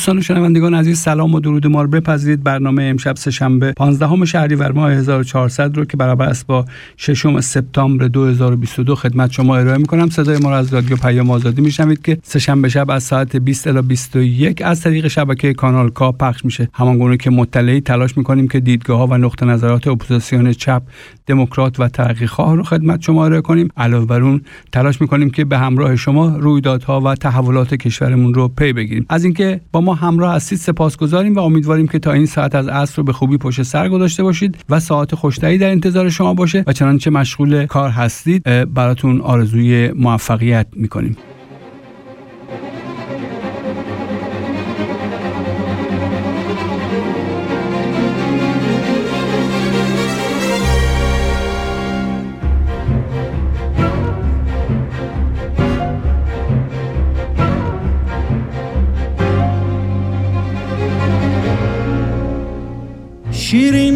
دوستان و شنوندگان عزیز سلام و درود ما رو بپذیرید. برنامه امشب سهشنبه 15 شهریور ماه 1400 رو که برابر است با 6 سپتامبر 2022 خدمت شما ارائه می‌کنم. صدای ما رو از رادیو پیام آزادی میشنوید که سهشنبه شب از ساعت 20 الی 21 از طریق شبکه Kanal K پخش میشه. همان گونه که مطلعید تلاش می‌کنیم که دیدگاه ها و نقطه نظرات اپوزیسیون چپ دموکرات و ترقیخواه رو خدمت شما ارائه کنیم. علاوه بر اون تلاش می‌کنیم که به همراه شما رویدادها و تحولات کشورمون رو پی بگیریم. از اینکه با ما همراه هستید سپاسگزاریم و امیدواریم که تا این ساعت از عصر رو به خوبی پشت سر گذاشته باشید و ساعت خوشتری در انتظار شما باشه و چنانچه مشغول کار هستید براتون آرزوی موفقیت می‌کنیم.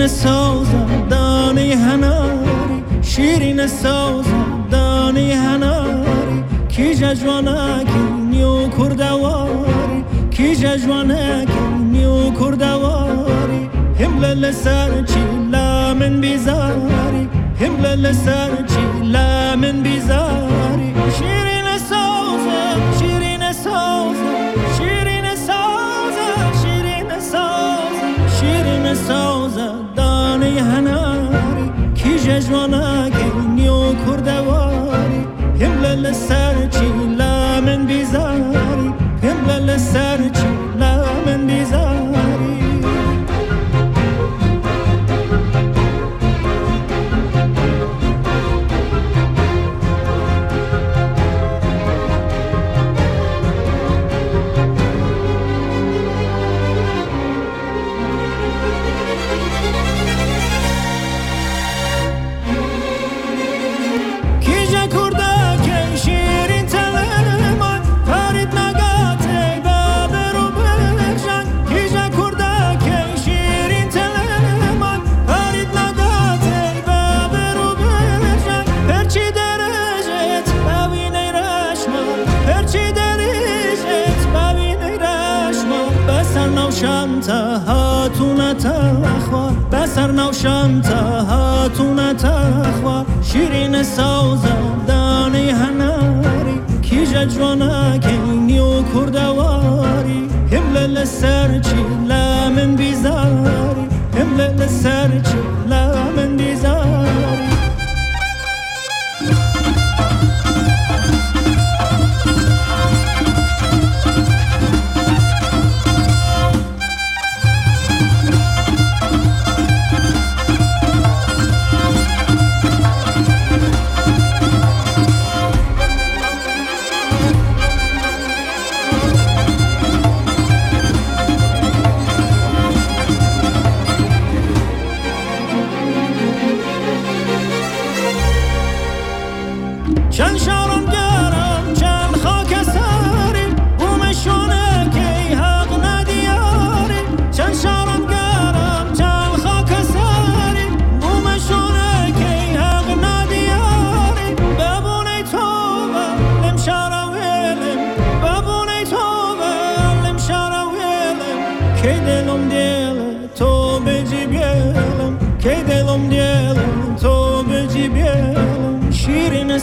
شیرین سازم دانه هناری. شیرین سازم دانه هناری. کی ججوانکی نیو کردواری کی ججوانکی نیو کردواری همله لسر چی لامن بیزاری؟ همله لسر چی لامن بیزاری؟ شیرین سازم شیرین سازم دانه هناری کی ججوانا کی نیو کردواری همله لسر چی تخوا بسر نوشم تا هاتون تخوا شیرین سازم دانه هناری کی ججوانا که نیو کردواری همله لسر چند شارم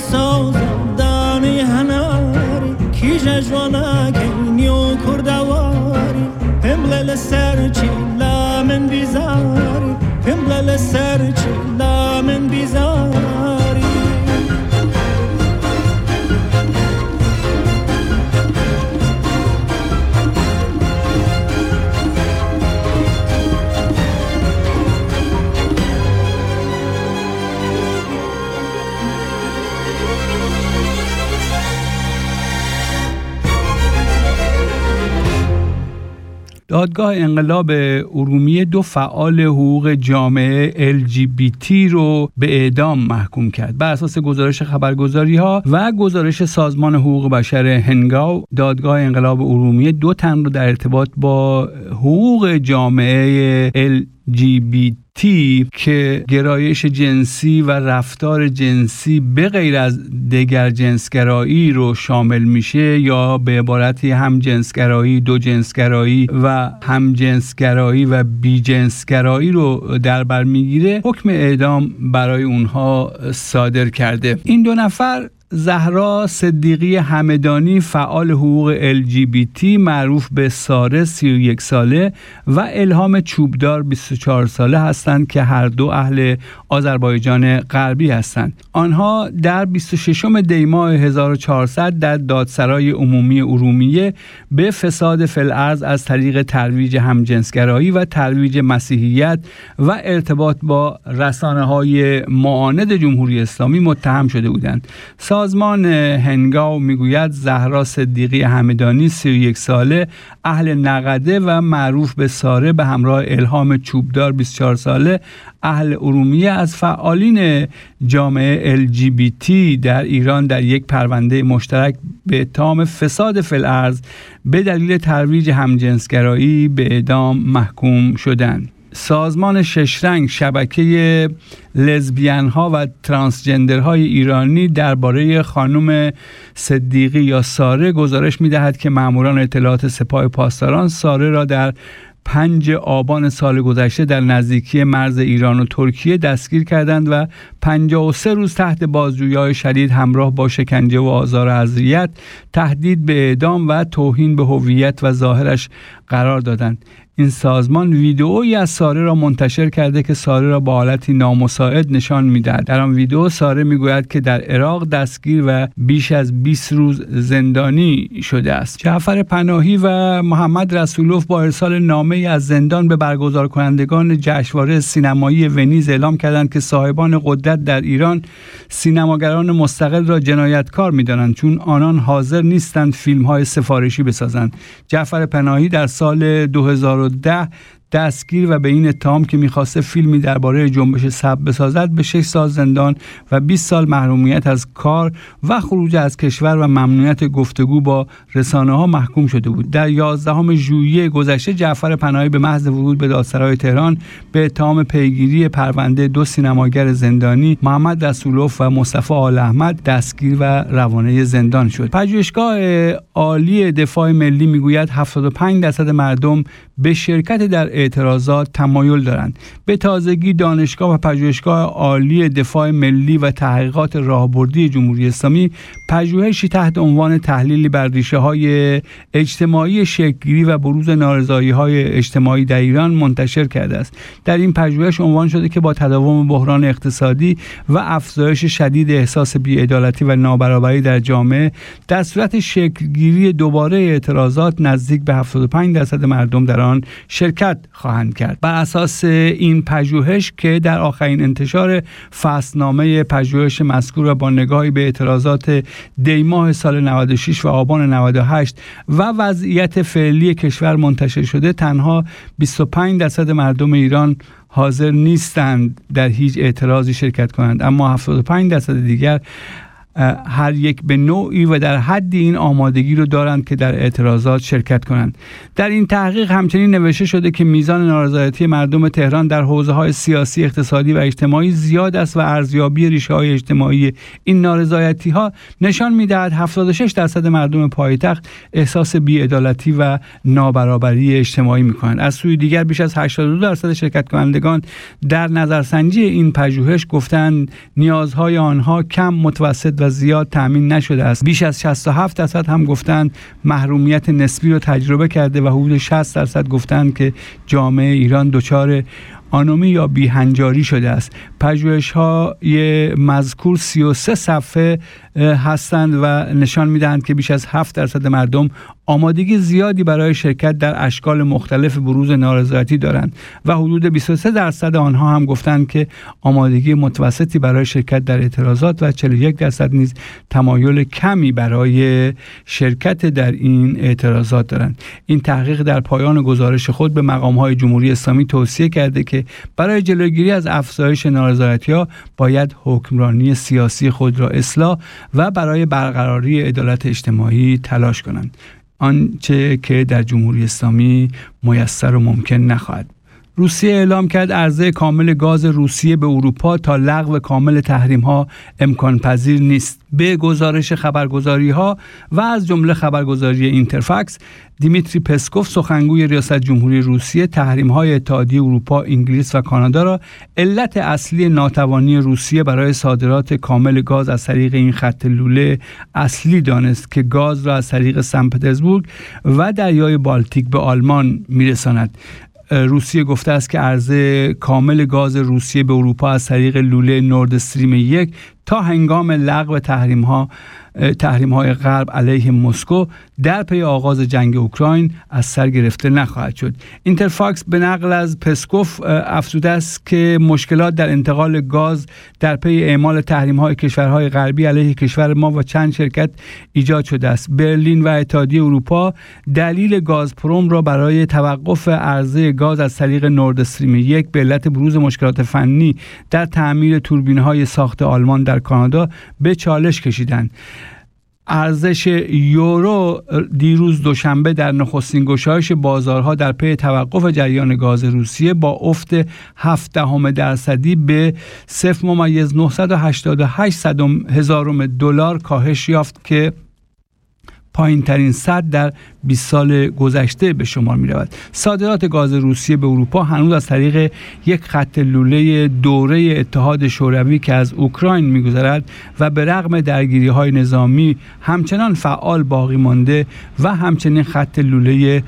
شیرین سازم دانه هناری کی ججوانا که نیو کردواری. همله لسر چی دادگاه انقلاب ارومیه دو فعال حقوق جامعه LGBT رو به اعدام محکوم کرد. بر اساس گزارش خبرگزاری ها و گزارش سازمان حقوق بشر هنگاو دادگاه انقلاب ارومیه دو تن رو در ارتباط با حقوق جامعه LGBT که گرایش جنسی و رفتار جنسی به غیر از دگر جنسگرایی رو شامل میشه یا به عبارتی هم جنسگرایی دو جنسگرایی و هم جنسگرایی و بی جنسگرایی رو در بر می‌گیره حکم اعدام برای اونها صادر کرده. این دو نفر زهرا صدیقی همدانی فعال حقوق LGBT معروف به ساره 31 ساله و الهام چوبدار 24 ساله هستند. که هر دو اهل آذربایجان غربی هستند. آنها در 26 دیماه 1400 در دادسرای عمومی ارومیه به فساد فلعرز از طریق ترویج همجنسگرایی و ترویج مسیحیت و ارتباط با رسانه های معاند جمهوری اسلامی متهم شده بودند. سازمان هنگاو می‌گوید زهرا صدیقی همدانی 31 ساله اهل نقده و معروف به ساره به همراه الهام چوبدار 24 ساله اهل ارومیه از فعالین جامعه LGBT در ایران در یک پرونده مشترک به اتهام فساد فلعرز به دلیل ترویج همجنسگرایی به اعدام محکوم شدند. سازمان ششرنگ شبکه لزبیان ها و ترانسجندر های ایرانی درباره خانم صدیقی یا ساره گزارش می دهد که ماموران اطلاعات سپاه پاسداران ساره را در پنج آبان سال گذشته در نزدیکی مرز ایران و ترکیه دستگیر کردند و 53 روز تحت بازجویی های شدید همراه با شکنجه و آزار و اذیت تهدید به اعدام و توهین به هویت و ظاهرش قرار دادند. این سازمان ویدئویی از ساره را منتشر کرده که ساره را با حالتی نامساعد نشان می‌دهد. در آن ویدئو ساره می‌گوید که در عراق دستگیر و بیش از 20 روز زندانی شده است. جعفر پناهی و محمد رسولوف با ارسال نامه از زندان به برگزار کنندگان جشنواره سینمایی ونیز اعلام کردند که صاحبان قدرت در ایران سینماگران مستقل را جنایتکار می‌دانند چون آنان حاضر نیستند فیلم های سفارشی بسازند. جعفر پناهی در سال 2000 ده دستگیر و به این اتهام که می‌خواسته فیلمی درباره جنبش سب بسازد به 6 سال زندان و 20 سال محرومیت از کار و خروج از کشور و ممنوعیت گفتگو با رسانه ها محکوم شده بود. در 11 ژوئیه گذشته جعفر پناهی به محض ورود به دادسرای تهران به اتهام پیگیری پرونده دو سینماگر زندانی محمد رسولوف و مصطفی آل احمد دستگیر و روانه زندان شد. پژوهشگاه عالی دفاع ملی می‌گوید 75 درصد مردم به شرکت در اعتراضات تمایل دارند. به تازگی دانشگاه و پژوهشگاه عالی دفاع ملی و تحقیقات راهبردی جمهوری اسلامی پژوهشی تحت عنوان تحلیلی بر ریشه های اجتماعی شکلگیری و بروز نارضایی های اجتماعی در ایران منتشر کرده است. در این پژوهش عنوان شده که با تداوم بحران اقتصادی و افزایش شدید احساس بیعدالتی و نابرابری در جامعه در صورت شکلگیری دوباره اعتراضات نزدیک به 75 درصد مردم در آن شرکت خواهند کرد. بر اساس این پژوهش که در آخرین انتشار فصلنامه پژوهش مذکور با نگاهی به اعتراضات دیماه سال 96 و آبان 98 و وضعیت فعلی کشور منتشر شده تنها 25 درصد مردم ایران حاضر نیستند در هیچ اعتراضی شرکت کنند. اما 75 درصد دیگر هر یک به نوعی و در حد این آمادگی رو دارند که در اعتراضات شرکت کنند. در این تحقیق همچنین نوشته شده که میزان نارضایتی مردم تهران در حوزه های سیاسی اقتصادی و اجتماعی زیاد است و ارزیابی ریشه های اجتماعی این نارضایتی ها نشان می‌دهد 76 درصد مردم پایتخت احساس بیعدالتی و نابرابری اجتماعی می کنند از سوی دیگر بیش از 82 درصد شرکت کنندگان در نظرسنجی این پژوهش گفتند نیازهای آنها کم متوسط و زیاد تأمین نشده است. بیش از 67 درصد هم گفتند محرومیت نسبی رو تجربه کرده و حدود 60 درصد گفتند که جامعه ایران دچار آنومی یا بیهنجاری شده است. پژوهش های مذکور 33 صفحه هستند و نشان می‌دهند که بیش از 7 درصد مردم آمادگی زیادی برای شرکت در اشکال مختلف بروز نارضایتی دارند و حدود 23 درصد آنها هم گفتند که آمادگی متوسطی برای شرکت در اعتراضات و 41 درصد نیز تمایل کمی برای شرکت در این اعتراضات دارند. این تحقیق در پایان گزارش خود به مقام های جمهوری اسلامی توصیه کرده که برای جلوگیری از افزایش نارضایتی ها باید حکمرانی سیاسی خود را اصلاح و برای برقراری عدالت اجتماعی تلاش کنند. آنچه که در جمهوری اسلامی میسر و ممکن نخواهد روسیه اعلام کرد عرضه کامل گاز روسیه به اروپا تا لغو کامل تحریم ها امکان پذیر نیست. به گزارش خبرگزاری ها و از جمله خبرگزاری اینترفکس دیمیتری پسکوف سخنگوی ریاست جمهوری روسیه تحریم های اتحادیه اروپا، انگلیس و کانادا را علت اصلی ناتوانی روسیه برای صادرات کامل گاز از طریق این خط لوله اصلی دانست که گاز را از طریق سن پترزبورگ و دریای بالتیک به آلمان میرساند. روسیه گفته است که عرضه کامل گاز روسیه به اروپا از طریق لوله نورد استریم یک تا هنگام لغو تحریم ها تحریم های غرب علیه مسکو در پی آغاز جنگ اوکراین از سر گرفته نخواهد شد. اینترفاکس به نقل از پسکوف افزوده است که مشکلات در انتقال گاز در پی اعمال تحریم های کشورهای غربی علیه کشور ما و چند شرکت ایجاد شده است. برلین و اتحادیه اروپا دلیل گازپروم را برای توقف عرضه گاز از طریق نورد استریم یک به علت بروز مشکلات فنی در تعمیر توربین های ساخت آلمان در کانادا به چالش کشیدند. ارزش یورو دیروز دوشنبه در نخستین گشایش بازارها در پی توقف جریان گاز روسیه با افت 7 درصدی به 0 ممیز 988 هزارم دلار کاهش یافت که پایین ترین صد در 20 سال گذشته به شمار می رود. صادرات گاز روسیه به اروپا هنوز از طریق یک خط لوله دوره اتحاد شوروی که از اوکراین میگذرد و به رغم درگیری های نظامی همچنان فعال باقی مانده و همچنین خط لوله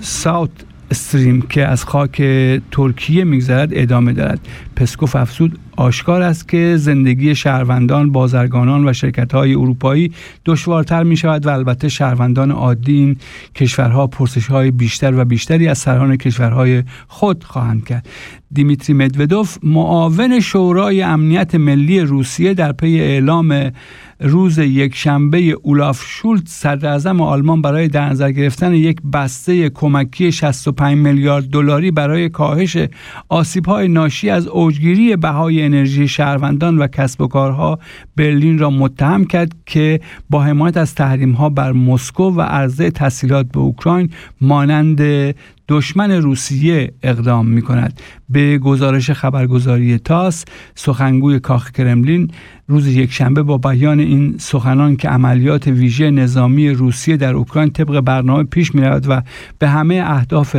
ساوت استریم که از خاک ترکیه میگذرد ادامه دارد. پسکوف افسود آشکار است که زندگی شهروندان بازرگانان و شرکت های اروپایی دشوارتر می شود و البته شهروندان عادی این کشورها پرسش های بیشتر و بیشتری از سران کشورهای خود خواهند کرد. دیمیتری مدودوف معاون شورای امنیت ملی روسیه در پی اعلام روز یک شنبه اولاف شولت صدر آلمان برای در نظر گرفتن یک بسته کمکی 65 میلیارد دلاری برای کاهش آسیب های ناشی از اوجگیری بهای انرژی شهروندان و کسب و کارها برلین را متهم کرد که با حمایت از تحریم ها بر مسکو و عرضه تسهیلات به اوکراین مانند دشمن روسیه اقدام می کند به گزارش خبرگزاری تاس سخنگوی کاخ کرملین روز یک شنبه با بیان این سخنان که عملیات ویژه نظامی روسیه در اوکراین طبق برنامه پیش می رود و به همه اهداف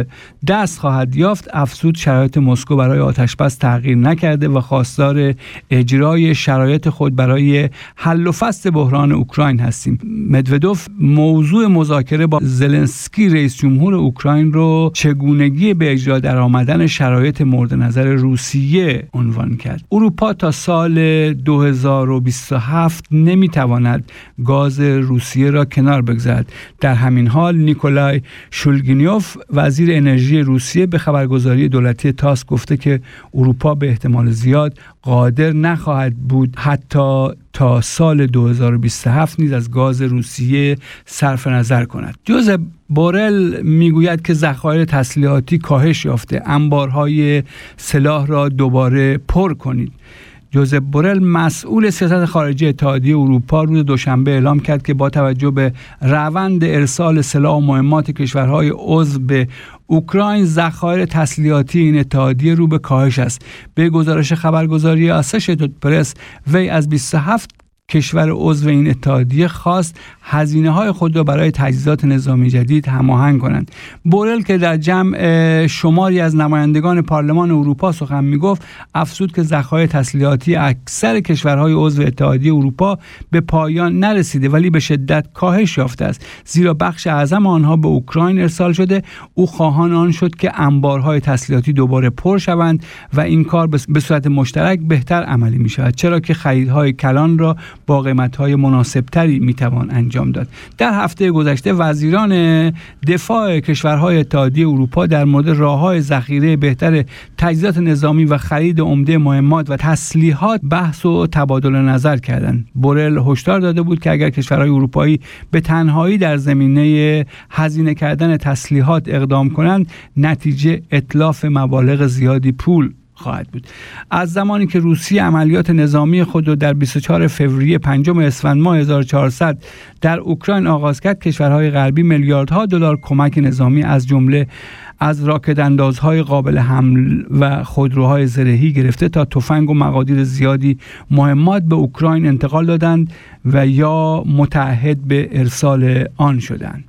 دست خواهد یافت افزود شرایط مسکو برای آتشبس تغییر نکرده و خواستار اجرای شرایط خود برای حل و فصل بحران اوکراین هستیم. مدودوف موضوع مذاکره با زلنسکی رئیس جمهور اوکراین رو چگونگی به اجرا در آمدن شرایط مورد نظر روسیه عنوان کرد. اروپا تا سال 2027 نمی‌تواند گاز روسیه را کنار بگذارد. در همین حال نیکولای شولگینیوف وزیر انرژی روسیه به خبرگزاری دولتی تاس گفته که اروپا به احتمال زیاد قادر نخواهد بود حتی تا سال 2027 نیز از گاز روسیه صرف نظر کند. جوزف بورل می‌گوید که ذخایر تسلیحاتی کاهش یافته. انبارهای سلاح را دوباره پر کنید. جوزف بورل مسئول سیاست خارجی اتحادیه اروپا روز دوشنبه اعلام کرد که با توجه به روند ارسال سلاح و مهمات کشورهای عضو به اوکراین ذخایر تسلیحاتی این اتحادیه رو به کاهش است. به گزارش خبرگزاری آسوشیتد پرس وی از 27 کشور عضو این اتحادیه خواست هزینه های خود را برای تجهیزات نظامی جدید هماهنگ کنند. بورل که در جمع شماری از نمایندگان پارلمان اروپا سخن می‌گفت افزود که ذخایر تسلیحاتی اکثر کشورهای عضو اتحادیه اروپا به پایان نرسیده ولی به شدت کاهش یافته است. زیرا بخش اعظم آنها به اوکراین ارسال شده. او خواهان آن شد که انبارهای تسلیحاتی دوباره پر شوند و این کار به صورت مشترک بهتر عملی می شود چرا که خریدهای کلان را با مناسبتری می توان انجام داد. در هفته گذشته وزیران دفاع کشورهای اتحادیه اروپا در مورد راه های ذخیره بهتر تجهیزات نظامی و خرید عمده مهمات و تسلیحات بحث و تبادل نظر کردند. بورل هشدار داده بود که اگر کشورهای اروپایی به تنهایی در زمینه هزینه کردن تسلیحات اقدام کنند نتیجه اطلاف مبالغ زیادی پول خواهد بود از زمانی که روسیه عملیات نظامی خود را در 24 فوریه پنجم اسفند ماه 1400 در اوکراین آغاز کرد کشورهای غربی میلیاردها دلار کمک نظامی از جمله از راکت اندازهای قابل حمل و خودروهای زرهی گرفته تا تفنگ و مقادیر زیادی مهمات به اوکراین انتقال دادند و یا متعهد به ارسال آن شدند.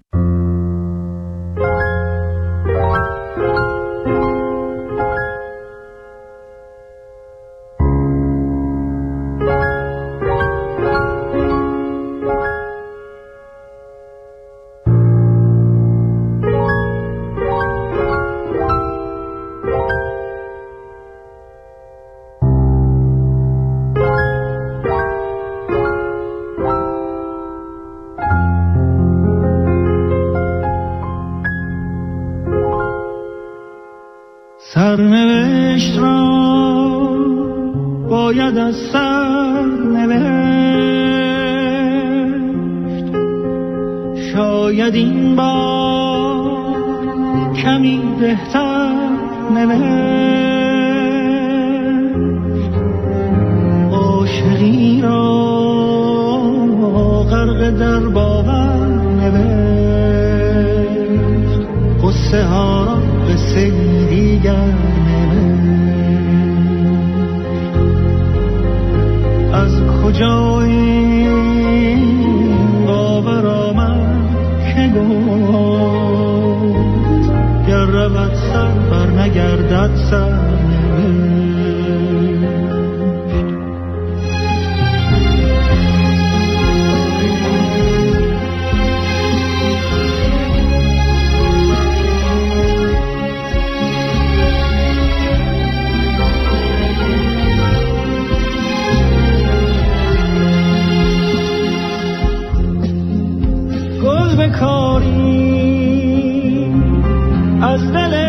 کاری. از دل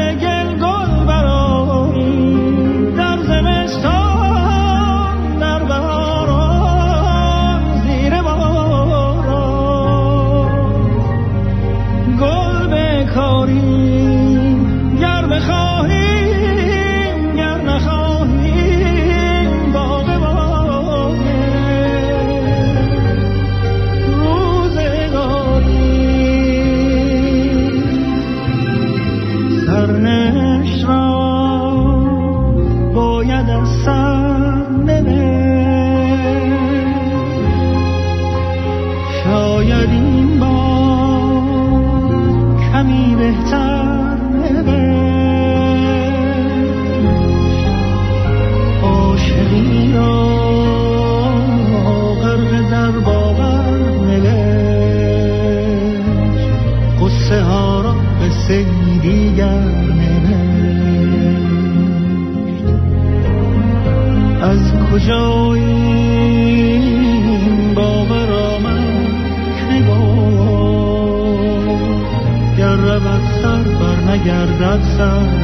گردد سر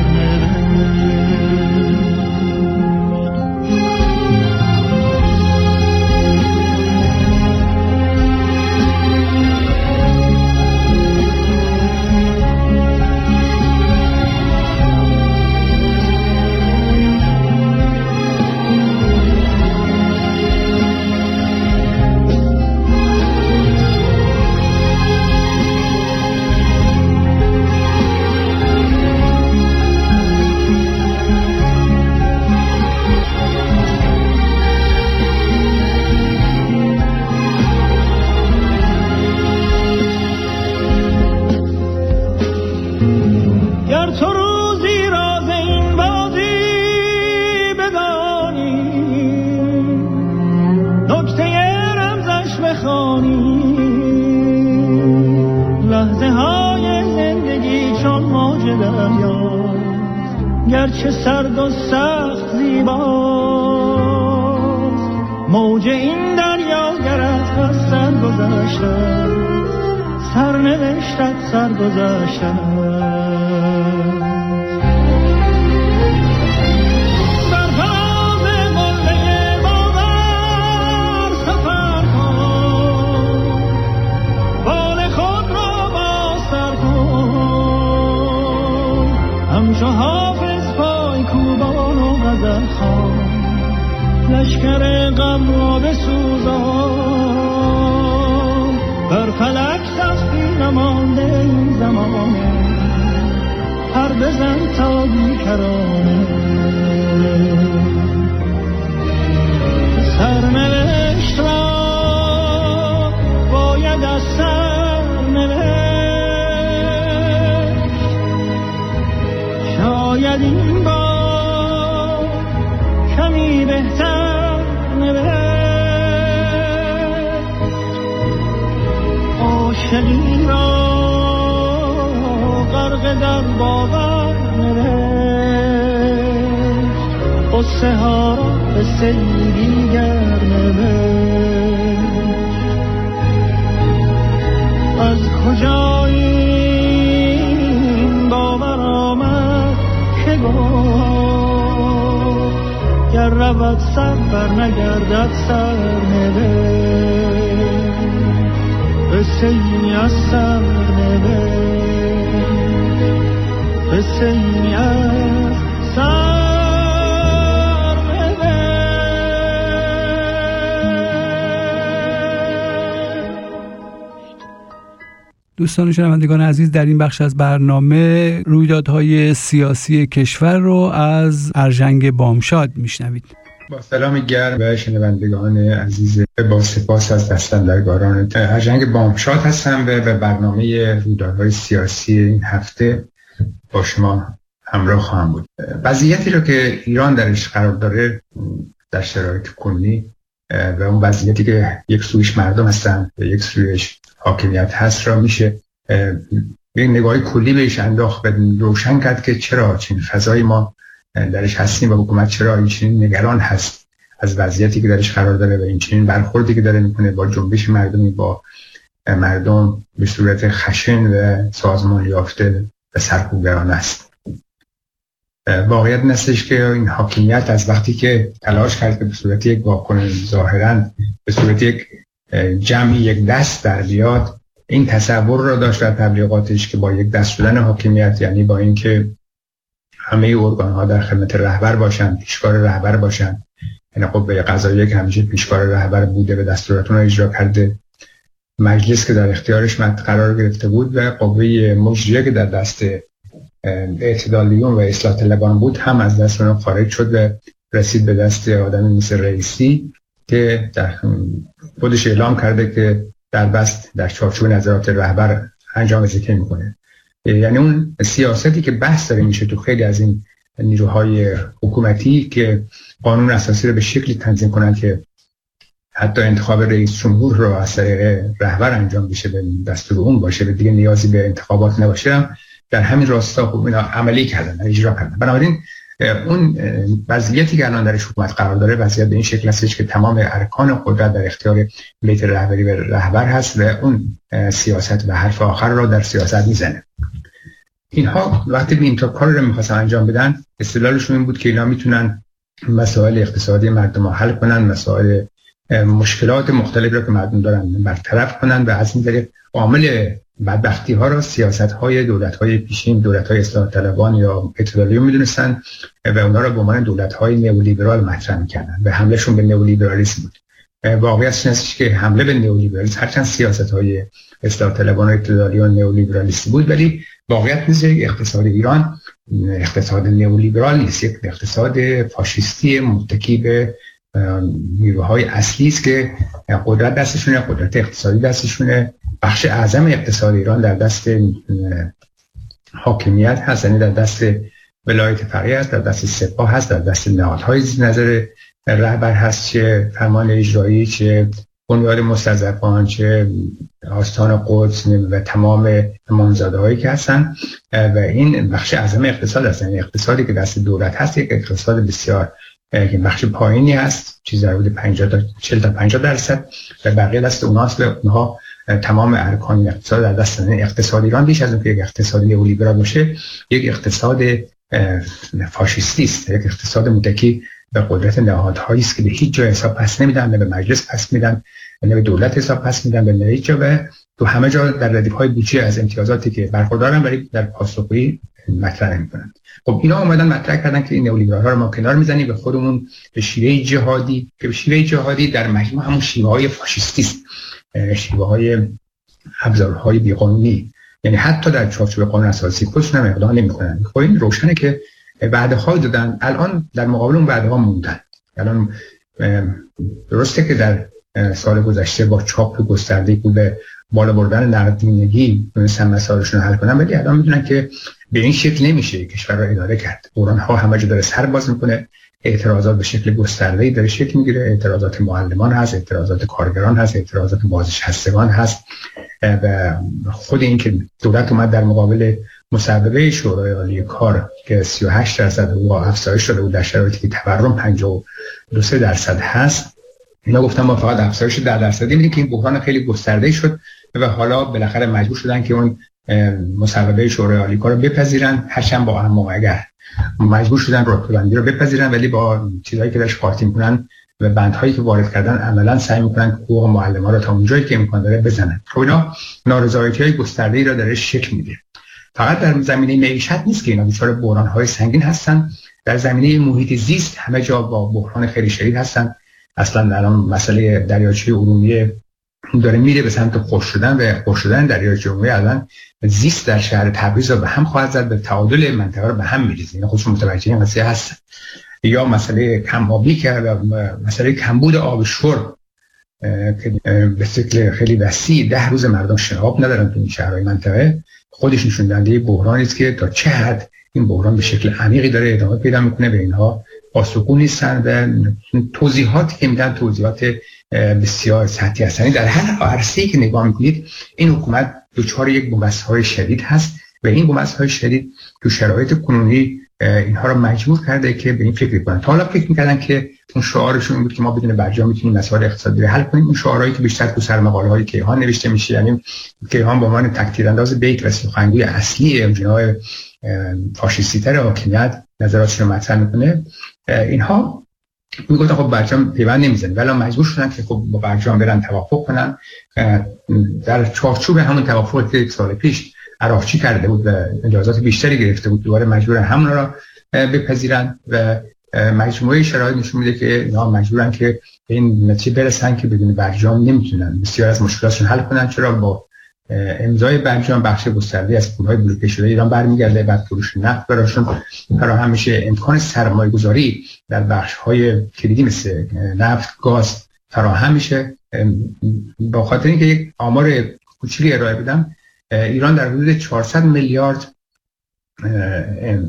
از کجا این باور آمد که گفت گر رود سر بر نگردد سر قصه ای از سر قصه ای از سر دوستان شنوندگان عزیز در این بخش از برنامه رویدادهای سیاسی کشور رو از ارژنگ بامشاد میشنوید. با سلام گرم به شنوندگان عزیز با سپاس از دستندرگاران ارژنگ بامشاد هستم و به برنامه رویدادهای سیاسی این هفته با شما همراه خواهم بود. وضعیتی رو که ایران درش قرار داره در شرایط کنی و اون وضعیتی که یک سویش مردم هستن و یک سویش حاکمیت هست را میشه به نگاه کلی بهش انداخت و روشن کرد که چرا چین فضای ما درش هستیم و حکومت چرا این چنین نگران هست از وضعیتی که درش قرار داره و این چنین برخوردی که داره می‌کنه با جنبش مردمی با مردم به صورت خشن و سازمان یافته و سرکوبگرانه است. واقعیت نستش که این حاکمیت از وقتی که تلاش کرد که به صورت یک واکنش ظاهرا به صورت یک جمعی یک دست در بیاد این تصور را داشت در تبلیغاتش که با یک دست شدن حاکمیت یعنی با اینکه همه ارگان ها در خدمت رهبر باشن پیشکار رهبر باشن یعنی خب به قضایی که همیشه پیشکار رهبر بوده به دستوراتون رو اجرا کرده مجلس که در اختیارش قرار گرفته بود و قوه مجریه که در دست اعتدالیون و اصلاح طلبان بود. هم از دست خارج شد و رسید به دست آدم مثل رئیسی که در خودش اعلام کرده که در بست در چارچوب نظرات رهبر انجام ذکر می‌کنه. یعنی اون سیاستی که بحث داره میشه تو خیلی از این نیروهای حکومتی که قانون اساسی رو به شکلی تنظیم کنن که حتی انتخاب رئیس جمهور رو از طریق رهبر انجام بشه به دستور اون باشه به دیگه نیازی به انتخابات نباشه در همین راستا خوب اینا عملی کردن اجرا کردن. بنابراین اون وضعیتی که الان درش حکومت قرار داره وضعیت به این شکل هستش که تمام ارکان قدرت در اختیار بیت رهبری و رهبر هست و اون سیاست و حرف آخر را در سیاست می‌زنه. اینها وقتی به این تا کار رو می‌خواستن انجام بدن استدلالشون این بود که اینا می‌تونن مسائل اقتصادی مردم حل کنن مسائل مشکلات مختلفی رو که مردم دارن برطرف کنن و از این طریق عامل بدبختی ها را سیاست های دولت های پیشین دولت های اصلاح طلبان یا اعتدالیون می‌دونستن و اونا را به عنوان دولت های نئولیبرال مطرح می‌کردن و حملهشون به نئولیبرالیسم بود. واقعیت این است که حمله به نئولیبرالیسم هرچند سیاست های اصلاح طلبان و اعتدالیون نئولیبرالیستی بود ولی واقعیت نیست اقتصاد ایران اقتصاد نئولیبرال نیست یک اقتصاد فاشیستی متکی به نیروهای اصلی است که قدرت دستشونه قدرت اقتصادی دستشونه. بخش اعظم اقتصاد ایران در دست حاکمیت هست یعنی در دست ولایت فقیه هست در دست سپاه هست در دست نهادهای نظر رهبر هست چه فرمان اجرایی چه بنیاد مستضعفان چه آستان قدس و تمام امامزاده هایی که هستن. و این بخش اعظم اقتصاد هستن یعنی اقتصادی که دست دولت هست یک اقتصاد بسیار بخش پایینی هست چیز در حدود 50 تا 40 تا 50 درصد و بقیه دست اوناست و اونها تمام ارکان اقتصاد در دست اقتصاد ایران بیش از اون که یک اقتصاد لیبرال باشه یک اقتصاد فاشیستی است. یک اقتصاد متکی به قدرت نهادهایی است که به هیچ جای حساب پس نمیدن نه به مجلس پس میدن نه به دولت حساب پس میدن به هیچ جا. و تو همه جا در ردیف های بودجه از امتیازاتی که برخوردارن ولی در پاسخگویی مطرح نمی‌کنن خب اینا اومدن مطرح کردن که این نئولیبرال ها رو ما کنار می‌زنیم به خودمون به شیوه جهادی که به شیوه جهادی در مجموع همون شیوه های فاشیستی است. شیوه های ابزارهای بیقانونی. یعنی حتی در چارچوب قانون اساسی خودشون هم اقدام نمی‌کنن. خب این روشنه که وعده ها دادن. الان در مقابل اون وعده ها موندن. الان درسته که در سال گذشته با چاپ گسترده بود به بالا بردن نقدینگی تونستن مسائلشون رو حل کنن ولی الان می‌دونن که به این شکل نمیشه کشور رو اداره کرد. قرآن ها همه جا داره سر باز می‌کنه. اعتراضات به شکل گسترده داره شکل می‌گیره. اعتراضات معلمان هست اعتراضات کارگران هست اعتراضات بازنشستگان هست. و خود این که دولت اومد در مقابل مصوبه شورای عالی کار که 38 درصد حقوق افزایش شده بود در شرایطی که تورم 52 درصد هست. اینا گفتم ما فقط افزایش در درصدی میدیم که این بحران خیلی گسترده شد و حالا بالاخره مجبور شدن که اون مصوبه شورای عالی کار رو بپذیرن هرچند با اما اگر مجبور شدن رتبه‌بندی رو بپذیرن ولی با چیزهایی که داشت قاطی می‌کنن و بندهایی که وارد کردن عملا سعی می‌کنن حقوق معلمان رو تا اونجایی که امکان داره بزنن. خب اینا نارضایتی های گسترده ای را داره شکل میده. فقط در زمینه معیشت نیست که اینا دچار بحران های سنگین هستن. در زمینه محیط زیست همه جا با بحران خیلی شدید هستن. اصلا الان مسئله دریاچه ارومیه داره میره به سمت خوش شدن و خوش شدن دریاچه ارومیه الان زیست در شهر تبریز رو به هم خواهد زد به تعادل منطقه رو به هم میریزه. اینا خودشون متوجه این قضیه هستن. یا مسئله کم آبی که مسئله کمبود آب شرب که به شکل خیلی وسیع ده روز مردم شراب ندارن تو این شهرهای منطقه. خودش نشون دهنده بحرانی است که تا چه حد این بحران به شکل عمیقی داره ادامه پیدا می‌کنه. به اینها پاسخگو نیستن و توضیحاتی که میدن توضیحات بسیار سطحی هستن. در هر عرصه‌ای که نگاه می‌کنید این حکومت دچار یک های شدید هست و این های شدید تو شرایط کنونی اینها رو مجبور کرده که به این فکر کنن تا حالا فکر می‌کردن که اون شعارشون بود که ما بدون برجام می‌تونیم مسائل اقتصادی رو حل کنیم. اون شعارهایی که بیشتر تو سرمقاله های کیهان نوشته میشه یعنی کیهان به عنوان تکتیر انداز بیت و سخنگوی اصلی جناح فاشیستی تر حاکمیت نظراتش رو مطرح می‌کنه. اینها می‌گفتن خب برجام پیوند نمی‌زنه ولی مجبور شدن که خب با برجام برن توافق کنن. در چارچوب همون توافق که یک سال پیش عراقچی کرده بود و اجازات بیشتری گرفته بود دوباره مجبور همون را بپذیرن و مجموعه شرایط نشون میده که اینا مجبورن که به این نتیجه برسن که بدون برجام نمی‌تونن بسیار از مشکلاتشون حل کنن. چرا؟ با امضای برجام بخش گسترده از پولهای بلوکه شده ایران برمیگرده بعد فروش نفت براشون. فراهم میشه امکان سرمایه گذاری در بخش های کلیدی مثل نفت گاز فراهم میشه. با خاطر اینکه یک آمار کوچیکی ارائه بدم ایران در حدود 400 میلیارد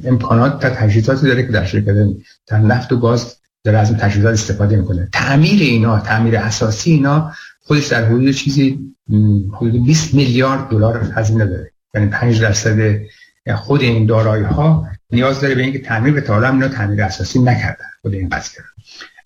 امکانات تا تجهیزاتی داره که در شرکت در نفت و گاز داره از تجهیزات استفاده می‌کنه. تعمیر اینا تعمیر اساسی اینا خودش در حدود چیزی حدود 20 میلیارد دلار هزینه داره. یعنی 5 درصد خود این دارایی ها نیاز داره به اینکه تعمیر به تعالی اینا تعمیر اساسی نکردن خود این قضیه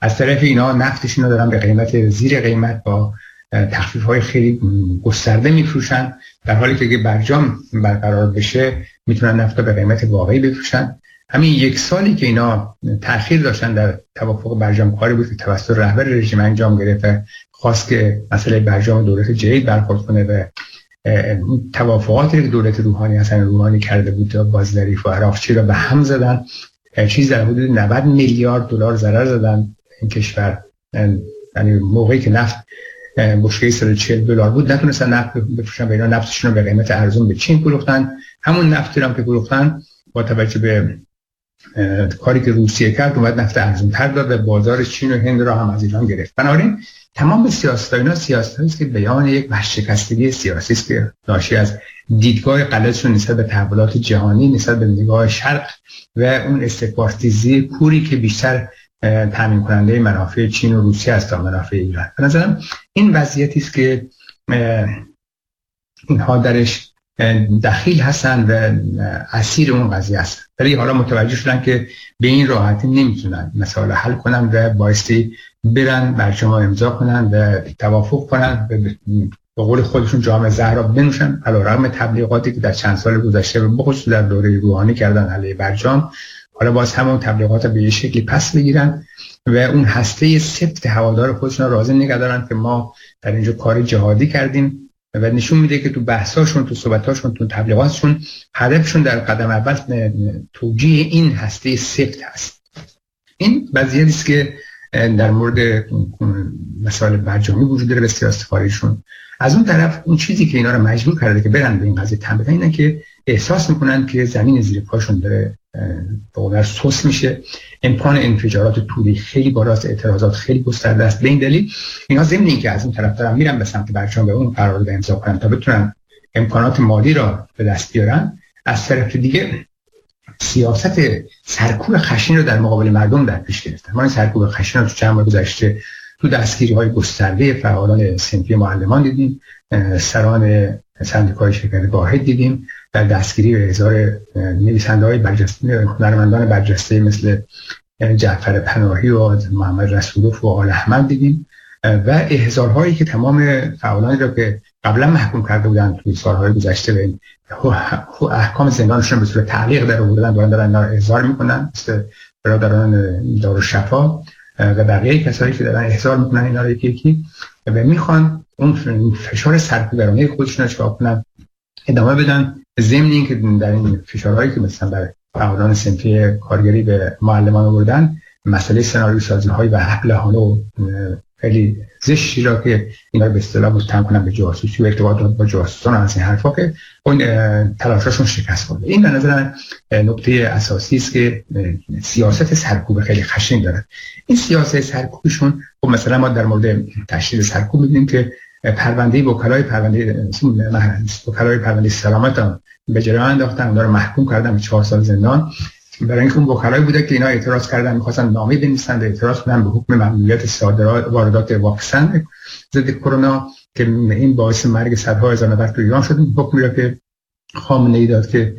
از طرف اینا نفتش اینا دارن به قیمت زیر قیمت با تخفیف های خیلی گسترده میفروشن. در حالی که برجام برقرار بشه می‌تونن نفت به قیمت واقعی بفروشن. همین یک سالی که اینا تاخیر داشتن در توافق برجام کاری بود که توسط رهبر رژیم انجام گرفت خواست که مسئله برجام دولت جدید برخورد کنه و توافقاتی که دولت روحانی حسن روحانی کرده بود بازدریف و عراقچی را به هم زدن چیز در حدود 90 میلیارد دلار ضرر زدن. این کشور یعنی موقعی که نفت بشکه 140 دلار بود نتونستن نفت بفروشن و اینا نفتشون رو به قیمت ارزون به چین فروختن. همون نفتی هم که فروختن با توجه به کاری که روسیه کرد اومد نفت ارزون تر داد و بازار چین و هند را هم از ایران گرفت. بنابراین تمام سیاست اینا سیاست است که بیان یک ورشکستگی سیاسی است که ناشی از دیدگاه غلطشون نسبت به تحولات جهانی نسبت به نگاه شرق و اون استکبارتیزی کوری که بیشتر تامین کننده منافع چین و روسیه است تا منافع ایران. به نظرم این وضعیتی است که اینها درش دخیل هستن و اسیر اون قضیه است ولی حالا متوجه شدن که به این راحتی نمی‌تونن مسائل حل کنن و بایستی برن برجام امضا کنن و توافق کنن و به قول خودشون جام زهرا بنوشن. علیرغم تبلیغاتی که در چند سال گذشته به خصوص در دوره روحانی کردن علیه برجام حالا باز همون تبلیغات به یه شکلی پس بگیرن و اون هسته سفت هوادار خودشون راضی نگه دارن که ما در اینجا کار جهادی کردیم. و نشون میده که تو بحثاشون تو صحبتاشون تو تبلیغاتشون هدفشون در قدم اول توجیه این هسته سفت هست. این وضعیتی است که در مورد مسائل برجامی وجود داره به سیاست از اون طرف اون چیزی که اینا رو مجبور کرده که برن به این قضیه تن اینه که احساس می‌کنن که زمین زیر پاشون داره به سوس میشه. امکان انفجارات طولی خیلی بالاست اعتراضات خیلی گسترده است. به این دلیل اینا ضمن اینکه از اون طرف دارن میرن به سمت برچام به اون قرارداد امضا کنن تا بتونن امکانات مالی را به دست بیارن. از طرف دیگه سیاست سرکوب خشین رو در مقابل مردم در پیش گرفتن. ما این سرکوب خشین رو تو چند ماه گذشته تو دستگیری های گسترده فعالان سنفی معلمان دیدیم سران سندیکای شرکت واحد دیدیم. در دستگیری و هزار نویسنده های برجسته هنرمندان برجسته مثل جعفر پناهی و محمد رسولوف و آل احمد دیدیم. و احزارهایی که تمام فعالانی را که قبلا محکوم کرده بودن توی سالهای گذشته به احکام زندانشون به صورت تعلیق در آوردن دارن دارن احضار می‌کنن مثل برادران دار شفا و بقیه کسایی که دارن احضار می‌کنن اینا رو یکی یکی. و می‌خوان اون فشار سرکوبرانه خودشون رو کنن ادامه بدن. ضمن اینکه در این فشارهایی که مثلا بر فعالان سنفی کارگری به معلمان آوردن مسئله سناریو سازی های و حقلهانه و خیلی زشتی را که اینا به اصطلاح متهم کنن به جاسوسی و ارتباط با جاسوسان از این حرفا که اون تلاشاشون شکست خورده. این به نظر نکته اساسی است که سیاست سرکوب خیلی خشن دارد. این سیاست سرکوبشون خب مثلا ما در مورد تشدید سرکوب می‌بینیم که پرونده وکلای پرونده وکلای پرونده سلامت هم به جریان انداختن اونا رو محکوم کردن به چهار سال زندان. برای اینکه اون وکلای بوده که اینا اعتراض کردن می‌خواستن نامه بنویسن اعتراض کنن به حکم ممنوعیت صادرات واردات واکسن ضد کرونا که این باعث مرگ صدها هزار نفر تو ایران شد. حکمی را که خامنه ای داد که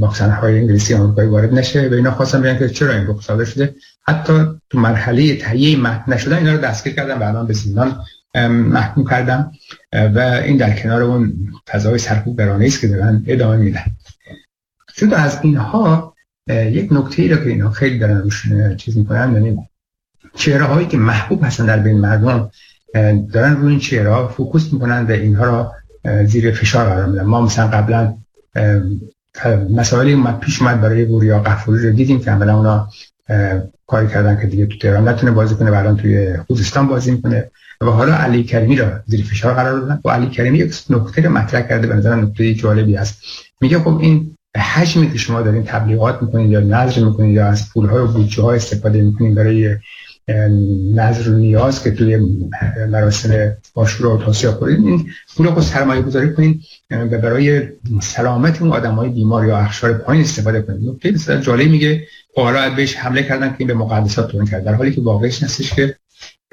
واکسن های انگلیسی آمریکایی وارد نشه و اینا خواستن بگن که چرا این صادر شده. حتی تو مرحله تهیه متن نشدن اینا رو دستگیر کردن بعدا به زندان محکوم کردم. و این در کنار اون فضای سرکوب برانه است که دارن ادامه میدن جدا از اینها یک نکته ای را که اینها خیلی دارن روش چیز می‌کنن یعنی چهره هایی که محبوب هستن در بین مردم دارن روی این چهره ها فوکوس می‌کنن و اینها را زیر فشار قرار میدن. ما مثلا قبلا مسائلی اومد پیش اومد برای وریا قفوری رو دیدیم که اولا اونا کاری کردن که دیگه تو تهران نتونه بازی کنه بعدن توی خوزستان بازی می‌کنه. و حالا علی کریمی را زیر فشار قرار دادن و علی کریمی یک نکته رو مطرح کرده به نظر نکته جالبی است. میگه خب این حجمی که شما دارین تبلیغات می‌کنید یا نظر می‌کنید یا از پول های و بودجه های استفاده می‌کنید برای نظر و نیاز که توی مراسم باشور و توصیه کنید این پول رو سرمایه گذاری کنید و برای سلامت اون آدم های بیمار یا اخشار پایین استفاده کنید نکته جالب میگه. حالا بهش حمله کردن که به مقدسات توهین کرد. در حالی که واقعش نستش که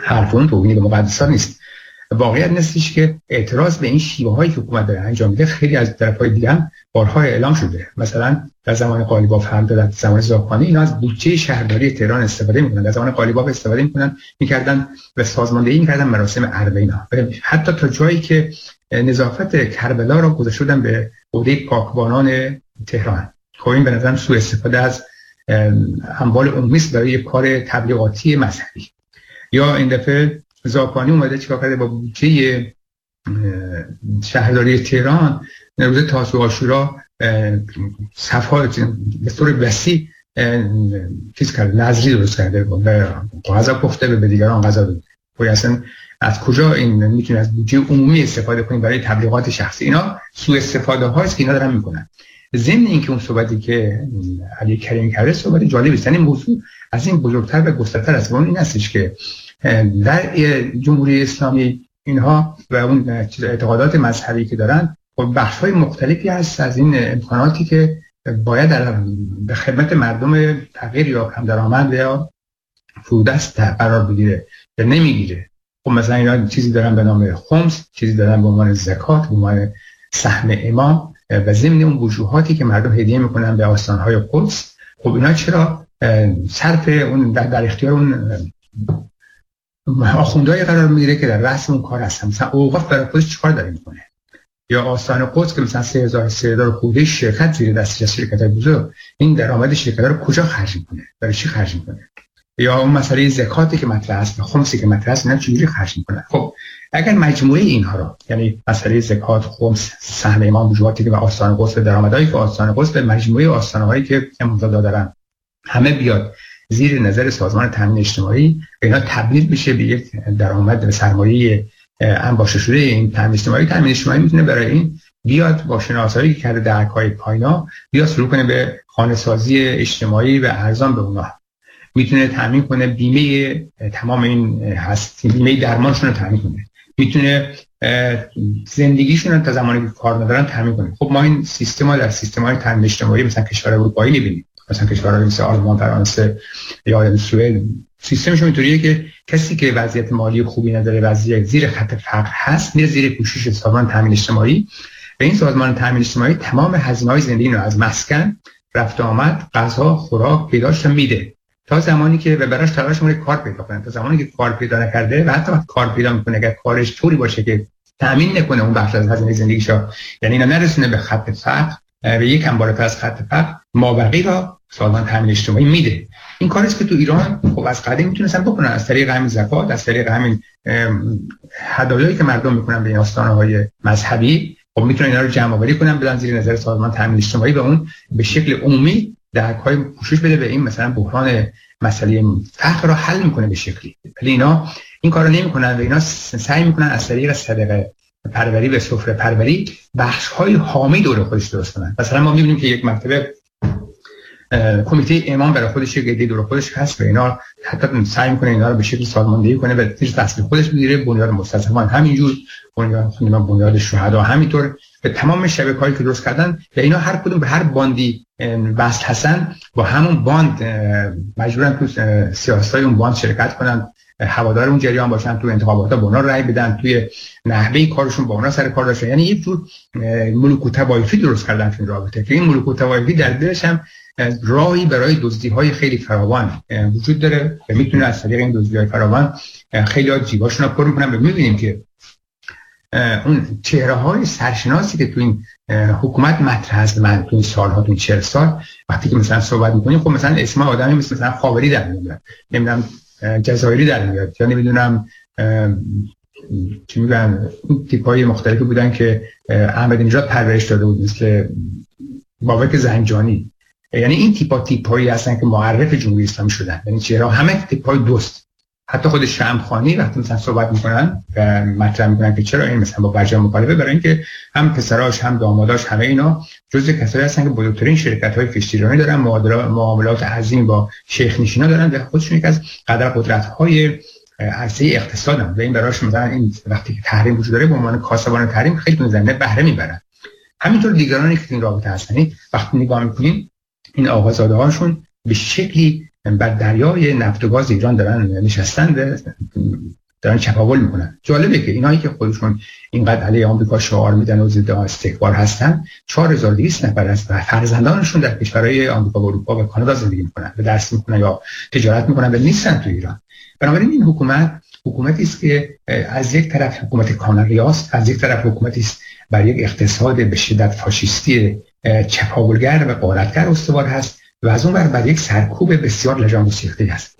حرف اون توهین به مقدسات نیست. واقعیت نیستش که اعتراض به این شیوه هایی که حکومت داره انجام میده خیلی از طرف های دیگه بارها اعلام شده. مثلا در زمان قالیباف هم در زمان زاخانی اینا از بودجه شهرداری تهران استفاده می‌کنن. در زمان قالیباف استفاده می‌کنن می‌کردن و سازماندهی می‌کردن مراسم عربه اینا. حتی تا جایی که نظافت کربلا را گذاشته شدن به عهده پاکبانان تهران. خب این به نظرم سوء استفاده از اموال عمومی برای کار تبلیغاتی مذهبی. یا این دفعه زاکانی اومده چیکار کرده با بودجه شهرداری تهران روز تاسو آشورا صفحات به طور وسیع چیز کرده نظری درست کرده غذا پخته به دیگران غذا بده. اصلا از کجا این می‌تونه از بودجه عمومی استفاده کنیم برای تبلیغات شخصی؟ اینا سوء استفاده هاست که اینا دارن می‌کنن. ضمن اینکه اون صحبتی که علی کریم کرده صحبت جالبی است. یعنی موضوع از این بزرگتر و گسترتر است. اون این هستش که در جمهوری اسلامی اینها و اون اعتقادات مذهبی که دارن خب بخش های مختلفی هست از این امکاناتی که باید در به خدمت مردم تغییر یا کم درآمد یا فرودست قرار بگیره یا نمی‌گیره. خب مثلا اینا چیزی دارن به نام خمس چیزی دارن به عنوان زکات به عنوان سهم امام. و ضمن اون وجوهاتی که مردم هدیه می‌کنن به آستانهای قدس خب اینا چرا صرف اون در, در اختیار اون آخوندهای قرار می‌گیره که در رأس اون کار هستن؟ مثلا اوقاف برای خودش چیکار داره می‌کنه؟ یا آستان قدس که مثلا 3000 3000 خوده شرکت زیر دست شرکت های بزرگ این درآمد شرکت رو کجا خرج می‌کنه؟ برای چی خرج می‌کنه؟ یا اون مسئله زکاتی که مطرح است خمسی که مطرح است اینا چجوری خرج می‌کنه خب اگر مجموعه اینها رو یعنی مسئله زکات خمس سهم امام وجوهاتی که به آستان قدس درآمدایی که آستان به مجموعه آستانهایی که امامزاده دارن همه بیاد زیر نظر سازمان تامین اجتماعی اینا تبدیل بشه به یک درآمد سرمایه انباشته شده این تامین اجتماعی. تامین اجتماعی می‌تونه برای این بیاد با شناسایی که کرده درک های پاینا بیاد شروع کنه به خانه سازی اجتماعی و ارزان به اونا. می‌تونه تامین کنه بیمه تمام این هست بیمه درمانشون رو تامین کنه. می‌تونه زندگیشون رو تا زمانی که کار ندارن تامین کنه. خب ما این سیستم ها در سیستم های تامین اجتماعی مثلا کشور اروپایی می‌بینیم. مثلا کشورهای مثل آلمان فرانسه یا سوئد. سیستمشون اینطوریه که کسی که وضعیت مالی خوبی نداره وضعیت زیر خط فقر هست میره زیر پوشش سازمان تامین اجتماعی. و این سازمان تامین اجتماعی تمام هزینه های زندگی رو از مسکن رفت آمد غذا خوراک پیداش میده. تا زمانی که و براش تلاش می‌کنه کار پیدا کنه. تا زمانی که کار پیدا نکرده و حتی وقت کار پیدا می‌کنه اگر کارش طوری باشه که تامین نکنه اون بخش از هزینه زندگیشو یعنی اینا نرسونه به خط فقر به یکم بالاتر از خط فقر مابقی را سازمان تامین اجتماعی میده. این کاری که تو ایران خب از قدیم می‌تونستن بکنن از طریق همین زکات از طریق همین هدایایی که مردم می‌کنن به این های مذهبی خب می‌تونن اینا رو جمع آوری کنن بدن زیر نظر سازمان تامین اجتماعی و اون به شکل عمومی درک های پوشش بده به این مثلا بحران مسئله فقر رو حل می‌کنه به شکلی. ولی اینا این کارو نمی‌کنن و اینا سعی می‌کنن از طریق صدقه پروری و سفره پروری بخش های حامی دور خودش درست کنن. مثلا ما می‌بینیم که یک مرتبه کمیته امام برای خودش یک ایده دور خودش هست و اینا حتی سعی می‌کنه اینا رو به شکل سازماندهی کنه و زیر فصل خودش بگیره بنیاد مستضعفان همینجور بنیاد بنیاد شهدا همینطور. به تمام شبکه‌ای که درست کردن و اینا هر کدوم به هر باندی وصل هستن با همون باند مجبورن تو سیاستای اون باند شرکت کنن هوادار اون جریان باشن تو انتخابات با اونا رأی بدن توی نحوه کارشون با اونا سر کار داشتن. یعنی یک جور ملوک توایفی درست کردن تو این رابطه که این ملوک توایفی در دلش هم راهی برای دزدی های خیلی فراوان وجود داره و می‌تونه از طریق این دزدی های فراوان خیلی ها جیباشون رو پر می‌کنن و می‌بینیم که اون چهره های سرشناسی که تو این حکومت مطرح هست من تو این سالها تو این چهر سال وقتی که مثلا صحبت می‌کنیم خب مثلا اسم آدمی مثل مثلا خاوری در میاد نمی‌دونم جزایری در میاد یا نمی‌دونم چی میگن تیپ های مختلفی بودن که احمد نژاد پرورش داده بود مثل بابک زنجانی. یعنی این تیپا تیپ هایی هستن که معرف جمهوری اسلامی شدن. یعنی چرا همه تیپ های دوست. حتی خود شمخانی وقتی مثلا صحبت می‌کنن و مطرح می‌کنن که چرا این مثلا با برجام مخالفه برای اینکه هم پسراش هم داماداش همه اینا جزء کسایی هستن که بزرگترین شرکت های کشتیرانی دارن معاملات عظیم با شیخ نشینا دارن و خودشون یک از قدر قدرت های عرصه اقتصادن و این براش مثلا این وقتی که تحریم وجود داره به عنوان کاسبان تحریم خیلی تو بهره می‌برن. همینطور دیگرانی که این رابطه هستن وقتی نگاه می‌کنین این آقازاده هاشون به شکلی بر دریای نفت و گاز ایران دارن نشستن دارن چپاول می‌کنن. جالبه که اینایی که خودشون اینقدر علیه آمریکا شعار میدن و ضد استکبار هستن 4200 نفر و فرزندانشون در کشورهای آمریکا و اروپا و کانادا زندگی می‌کنن و درس می‌کنن یا تجارت می‌کنن و نیستن تو ایران. بنابراین این حکومت حکومتی است که از یک طرف حکومت کاناریاست از یک طرف حکومتی است بر یک اقتصاد به شدت فاشیستی چپاولگر و قارتگر استوار هست. و از اون بر, بر یک سرکوب بسیار لجان گسیخته است.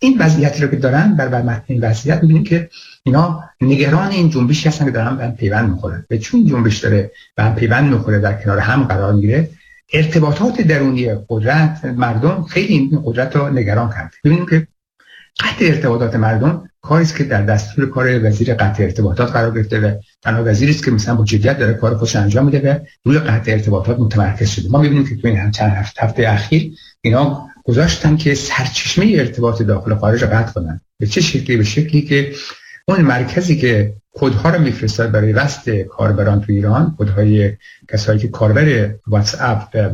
این وضعیتی رو که دارن بر بر این وضعیت می‌بینیم که اینا نگران این جنبشی هستن که دارن به پیوند می‌خورن و چون جنبش داره به پیوند می‌خوره در کنار هم قرار می‌گیره ارتباطات درونی قدرت مردم خیلی این قدرت رو نگران کرده. ببینیم که قطع ارتباطات مردم کاری که در دستور کار وزیر قطع ارتباطات قرار گرفته و تنها وزیری است که مثلا با جدیت داره کار خودش انجام میده و روی قطع ارتباطات متمرکز شده. ما می‌بینیم که تو این چند هفته, هفته اخیر اینا گذاشتن که سرچشمه ارتباط داخل خارج رو قطع کنن. به چه شکلی؟ به شکلی که اون مرکزی که کدها رو میفرستاد برای وست کاربران تو ایران کدهای کسایی که کاربر واتس اپ و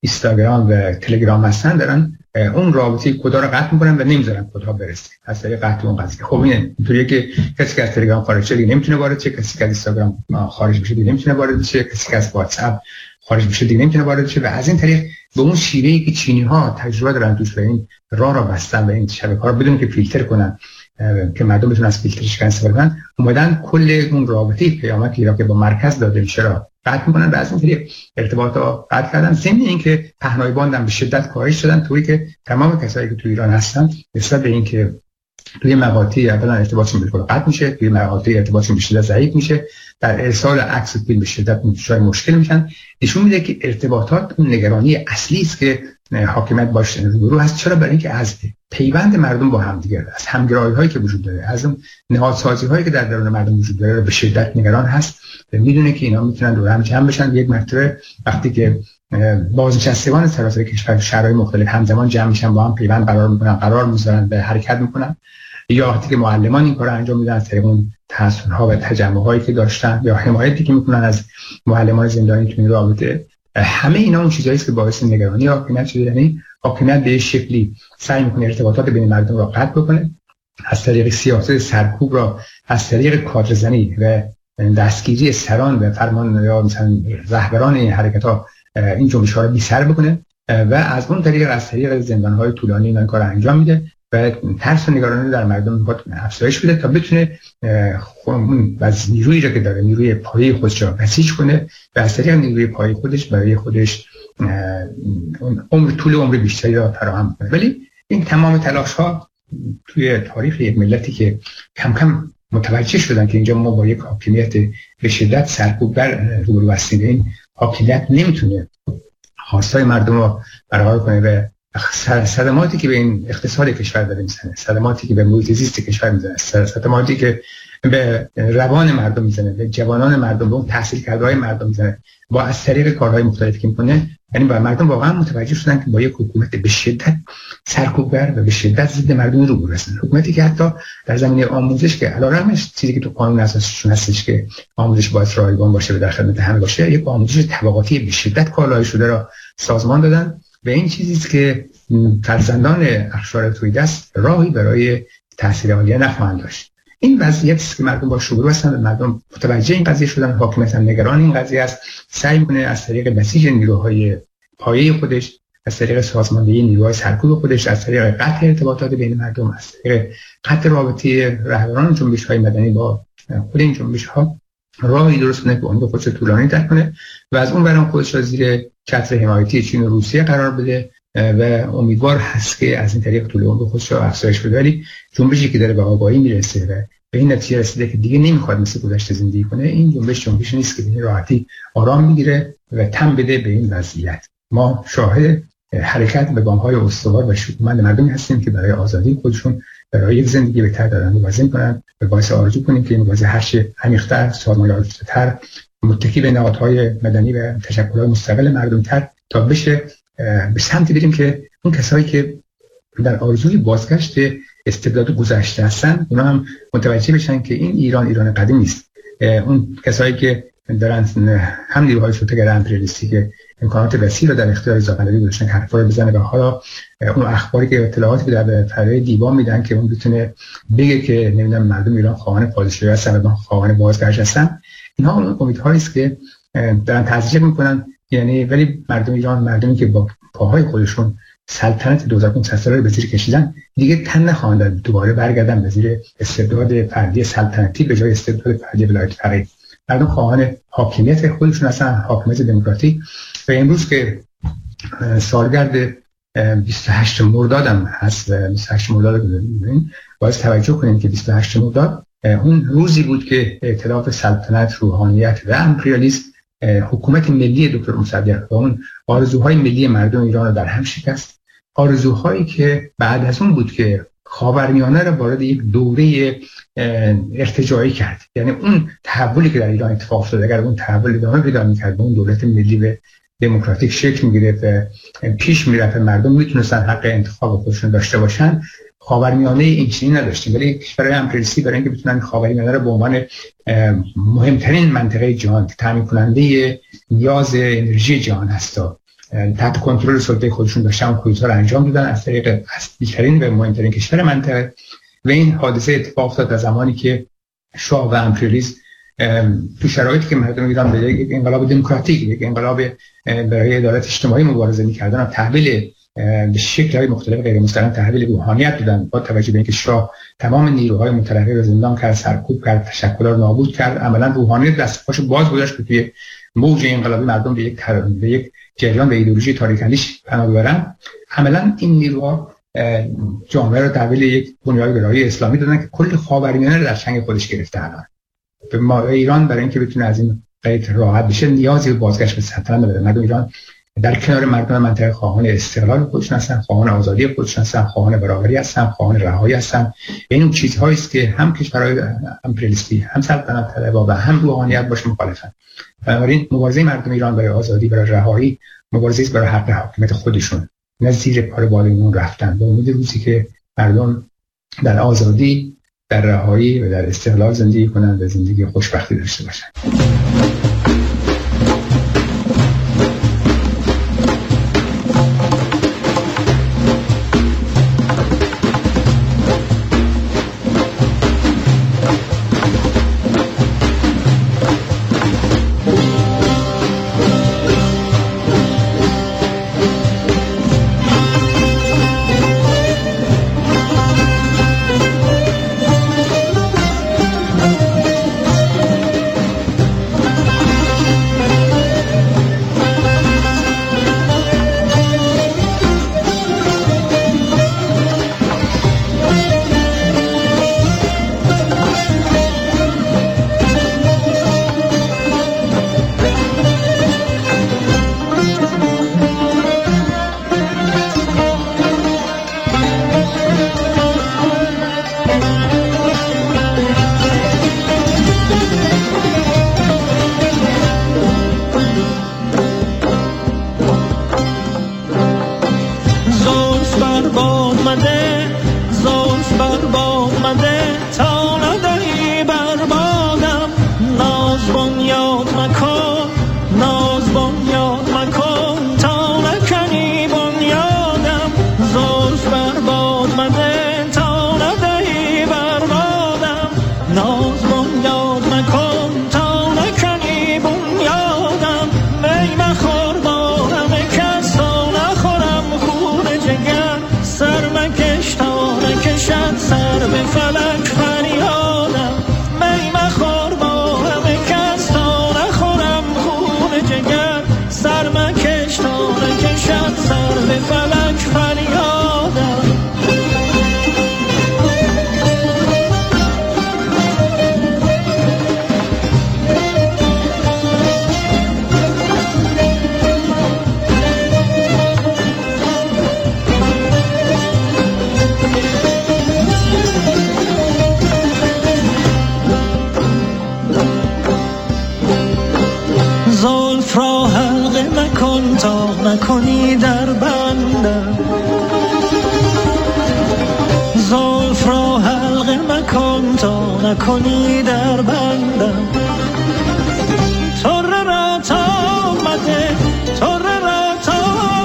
اینستاگرام و تلگرام هستن دارن اون رابطه کدا رو قطع می‌کنن و نمی‌ذارن کدا برسه. از طریق قطع اون قضیه. خب اینه اینطوریه که کسی که از تلگرام خارج شده نمی‌تونه وارد شه کسی که از اینستاگرام خارج بشه دیگه نمی‌تونه وارد شه کسی که از واتساپ خارج بشه دیگه نمی‌تونه وارد شه و از این طریق به اون شیوهی که چینی ها تجربه دارن توش به این راه را بستن و این شبکه ها بدون که فیلتر کنن که مردم بتونن از فیلترش استفاده کنن اومدن کل اون رابطه پیامکی را که با مرکز داده میشه قطع می‌کنن و از این طریق ارتباط ها قطع کردن. ضمن اینکه پهنای باندم به شدت کاهش شدن طوری که تمام کسایی که تو ایران هستن نسبت به اینکه توی مقاطعی اولا ارتباطشون بالکل قطع میشه توی مقاطعی ارتباطشون به شدت ضعیف میشه در ارسال عکس فیلم به شدت مشکل میشن. نشون میده که ارتباطات اون نگرانی اصلی است که حاکمیت باش روبرو هست. چرا؟ برای اینکه از پیوند مردم با هم دیگه از همگرایی هایی که وجود داره از اون نهادسازی هایی که در درون مردم وجود داره به شدت نگران هست. و می‌دونه که اینا می‌تونن دور هم جمع بشن. یک مرتبه وقتی که بازنشستگان سراسر کشور شرایط مختلف همزمان جمع میشن با هم پیوند قرار می‌کنن قرار می‌ذارن به حرکت می‌کنن. یا وقتی که معلمان این کار انجام میدن از طریق اون ها و تجمع هایی که داشتن یا حمایتی که می‌کنن از معلمان زندانی تو این رابطه همه اینا اون چیزایی که باعث نگرانی حاکمیت شده یعنی حاکمیت به شکلی سعی می‌کنه ارتباطات بین مردم را قطع بکنه از طریق سیاست سرکوب را از طریق کادرزنی و دستگیری سران و فرمان یا مثلا رهبران این حرکت ها این جنبش ها رو بی سر بکنه و از اون طریق از طریق زندان های طولانی این کار انجام میده. و ترس و نگرانی در مردم می‌خواد افزایش بده تا بتونه اون نیرویی را که داره نیروی پایی خودش را بسیج کنه و از طریق نیروی پایی خودش برای خودش عمر طول عمر بیشتری را فراهم کنه. ولی این تمام تلاش ها توی تاریخ یک ملتی که کم کم متوجه شدن که اینجا ما با یک حاکمیت به شدت سرکوب بر روبرو هستیم. این حاکمیت نمی‌تونه خواستای مردم رو برقرار کنه و صدماتی که به این اقتصاد کشور داره می‌زنه صدماتی که به محیط کشور می‌زنه. صدماتی که به روان مردم می‌زنه به جوانان مردم به اون تحصیل کرده های مردم می‌زنه. با از طریق کارهای مختلفی که می‌کنه یعنی با مردم واقعا متوجه شدن که با یک حکومت به شدت سرکوبگر و به شدت ضد مردم رو برسن حکومتی که حتی در زمینه آموزش که علیرغم چیزی که تو قانون اساسیشون هستش که آموزش باید رایگان باشه و در خدمت همه باشه یک آموزش طبقاتی به شدت کالای شده را سازمان دادن. و این چیزی که فرزندان اخشار توی دست راهی برای تحصیل عالیه نخواهند داشت. این وضعیت است که مردم با شروع هستن مردم متوجه این قضیه شدن حاکمیت هم نگران این قضیه است. سعی می‌کنه از طریق بسیج نیروهای پایه خودش از طریق سازماندهی نیروهای سرکوب خودش از طریق قطع ارتباطات بین مردم از طریق قطع رابطه رهبران جنبش های مدنی با خود این جنبش ها راهی درست کنه که اون خودش طولانی تر کنه و از اون برام خودش را زیر چتر حمایتی چین و روسیه قرار بده و امیدوار هست که از این طریق طول عمر خودش را افزایش بده. ولی جنبشی که داره به آگاهی می‌رسه و به این نتیجه رسیده که دیگه نمی‌خواد مثل گذشته زندگی کنه این جنبش جنبش نیست که به راحتی آرام می‌گیره و تم بده به این وضعیت. ما شاهد حرکت به گام های استوار و شکومند مردمی هستیم که برای آزادی خودشون برای یک زندگی بهتر دارن. مبارزه کنن و باعث آرزو کنیم که این مبارزه هر چه عمیق‌تر سازمان‌یافته‌تر متکی به نهادهای مدنی و تشکل‌های مستقل مردم تر تا بشه به سمتی بریم که اون کسایی که در آرزوی بازگشت استبداد گذشته هستن اونا هم متوجه بشن که این ایران ایران قدیم نیست. اون کسایی که دارن هم نیروهای شوتگر امپریالیستی که امکانات وسیع رو در اختیار زاغلبی گذاشتن که حرفا رو بزنه و حالا اون اخباری که اطلاعاتی که در فرای دیوان میدن که اون بتونه بگه که نمی‌دونم مردم ایران خواهان پادشاهی هستن و خواهان بازگشت هستن. اینها اون امیدهایی است که دارن تزریق می‌کنن. یعنی ولی مردم ایران مردمی که با پاهای خودشون سلطنت 2500 ساله به زیر کشیدن دیگه تن نخواهند دوباره برگردن به زیر استبداد فردی سلطنتی به جای استبداد فردی ولایت فقیه مردم خواهان حاکمیت خودشون هستن حاکمیت دموکراتیک. و امروز که سالگرد 28 مرداد هم هست 28 مرداد باید توجه کنیم که 28 مرداد اون روزی بود که اعتلاف سلطنت روحانیت و امپریالیسم حکومت ملی دکتر مصدق و اون آرزوهای ملی مردم ایران رو در هم شکست. آرزوهایی که بعد از اون بود که خاورمیانه رو وارد یک دوره ارتجاعی کرد. یعنی اون تحولی که در ایران اتفاق افتاد اگر اون تحول ادامه پیدا می‌کرد اون دولت ملی به دموکراتیک شکل می‌گرفت و پیش می‌رفت مردم می‌تونستن حق انتخاب خودشون داشته باشن. خاورمیانه این چنین نداشتیم. ولی برای امپریسی برای اینکه بتونن خاورمیانه رو به عنوان مهمترین منطقه جهان تامین کننده نیاز انرژی جهان هست تحت کنترل سلطه خودشون داشتن و کودتا رو انجام دادن از طریق اصلیترین و مهمترین کشور منطقه. و این حادثه اتفاق افتاد در زمانی که شاه و امپریالیسم تو شرایطی که مردم ایران به یک انقلاب دموکراتیک یک انقلاب برای عدالت اجتماعی مبارزه می‌کردن تحویل به شکل های مختلف غیر مستقیم تحویل روحانیت دادن با توجه به اینکه شاه تمام نیروهای متلقی رو زندان کرد سرکوب کرد تشکلات نابود کرد عملا روحانیت دست پاش باز گذاشت که توی موج انقلابی مردم به یک به یک جریان به ایدئولوژی تاریک اندیش پناه ببرن. عملا این نیروها جامعه رو تحویل یک بنیاد گرایی اسلامی دادن که کل خاورمیانه رو در چنگ خودش گرفته الان. به ما ایران برای اینکه بتونه از این قید راحت بشه نیازی به بازگشت به سلطنت نداره مردم ایران در کنار مردم منطقه خواهان استقلال خودشون هستن خواهان آزادی خودشون هستن خواهان برابری هستن خواهان رهایی هستن. این اون چیزهایی است که هم کشورهای امپریالیستی هم سلطنت طلبها و هم روحانیت باش مخالفن. بنابراین مبارزه مردم ایران برای آزادی برای رهایی مبارزه است برای حق حاکمیت خودشون نه زیر پای بالایمون رفتن. به امید روزی که مردم در آزادی در رهایی و در استقلال زندگی کنند و زندگی خوشبختی داشته باشند. remember کنی در بندم؟ تره را تا آمده تره را تا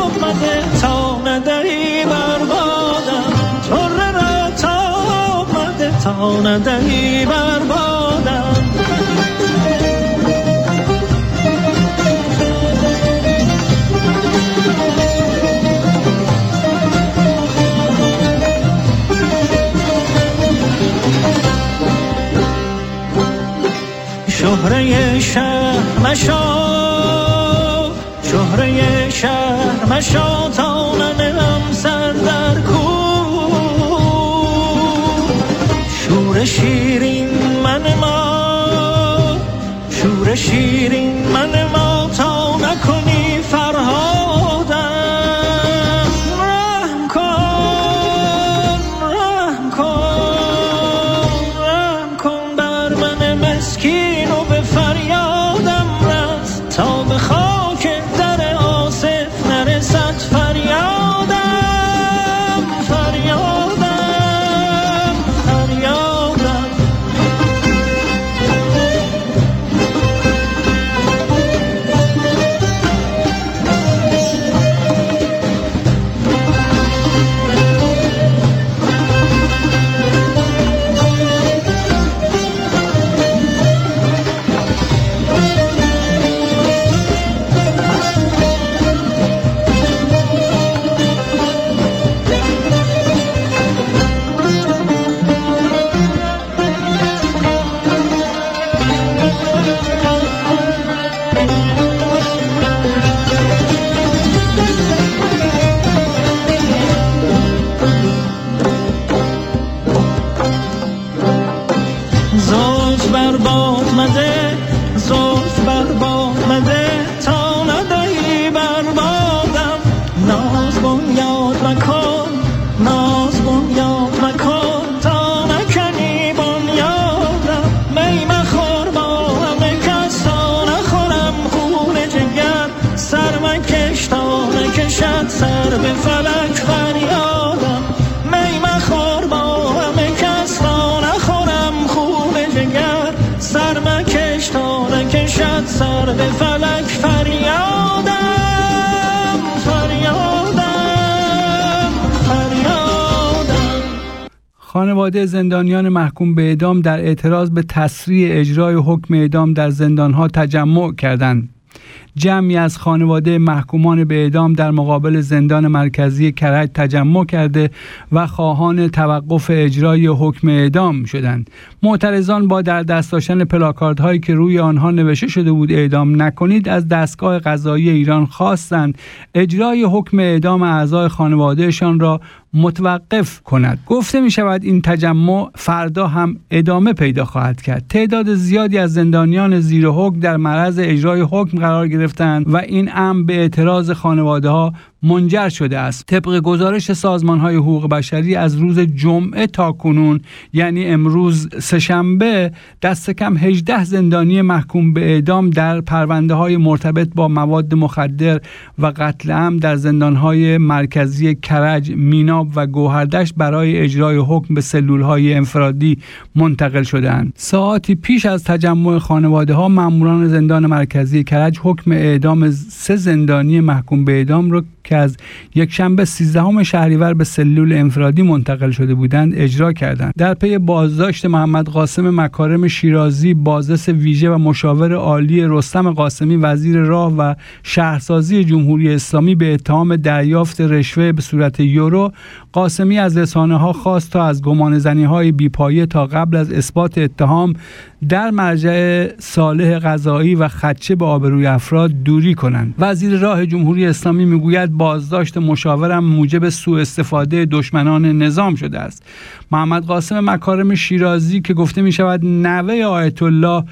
آمده تا ندهی بر بادم. تره را تا آمده تا ندهی بر شهره شهر مشا شهره شهر مشا تا ننم سر در کو. شور شیرین من ما شور شیرین من ما. زندانیان محکوم به اعدام در اعتراض به تسریع اجرای حکم اعدام در زندانها تجمع کردند. جمعی از خانواده محکومان به اعدام در مقابل زندان مرکزی کرج تجمع کرده و خواهان توقف اجرای حکم اعدام شدند. معترضان با در دست داشتن پلاکاردهایی که روی آنها نوشته شده بود اعدام نکنید از دستگاه قضایی ایران خواستند اجرای حکم اعدام اعضای خانوادهشان را متوقف کند. گفته می شود این تجمع فردا هم ادامه پیدا خواهد کرد. تعداد زیادی از زندانیان زیر حکم در معرض اجرای حکم قرار گرفتند و این امر به اعتراض خانواده ها منجر شده است طبق گزارش سازمان های حقوق بشری از روز جمعه تا کنون یعنی امروز سهشنبه دست کم 18 زندانی محکوم به اعدام در پرونده های مرتبط با مواد مخدر و قتل عام در زندان های مرکزی کرج، میناب و گوهردشت برای اجرای حکم به سلول های انفرادی منتقل شدهاند. ساعتی پیش از تجمع خانواده ها ماموران زندان مرکزی کرج حکم اعدام سه زندانی محکوم به اعدام را که از یک شنبه 13 شهریور به سلول انفرادی منتقل شده بودند اجرا کردند. در پی بازداشت محمد قاسم مکارم شیرازی بازرس ویژه و مشاور عالی رستم قاسمی وزیر راه و شهرسازی جمهوری اسلامی به اتهام دریافت رشوه به صورت یورو قاسمی از رسانه ها خواست تا از گمان زنی های بیپایه تا قبل از اثبات اتهام در مرجع صالح قضایی و خدچه به آبروی افراد دوری کنند. وزیر راه جمهوری اسلامی می‌گوید بازداشت مشاورم موجب سوء استفاده دشمنان نظام شده است. محمد قاسم مکارم شیرازی که گفته می شود نوه آیت الله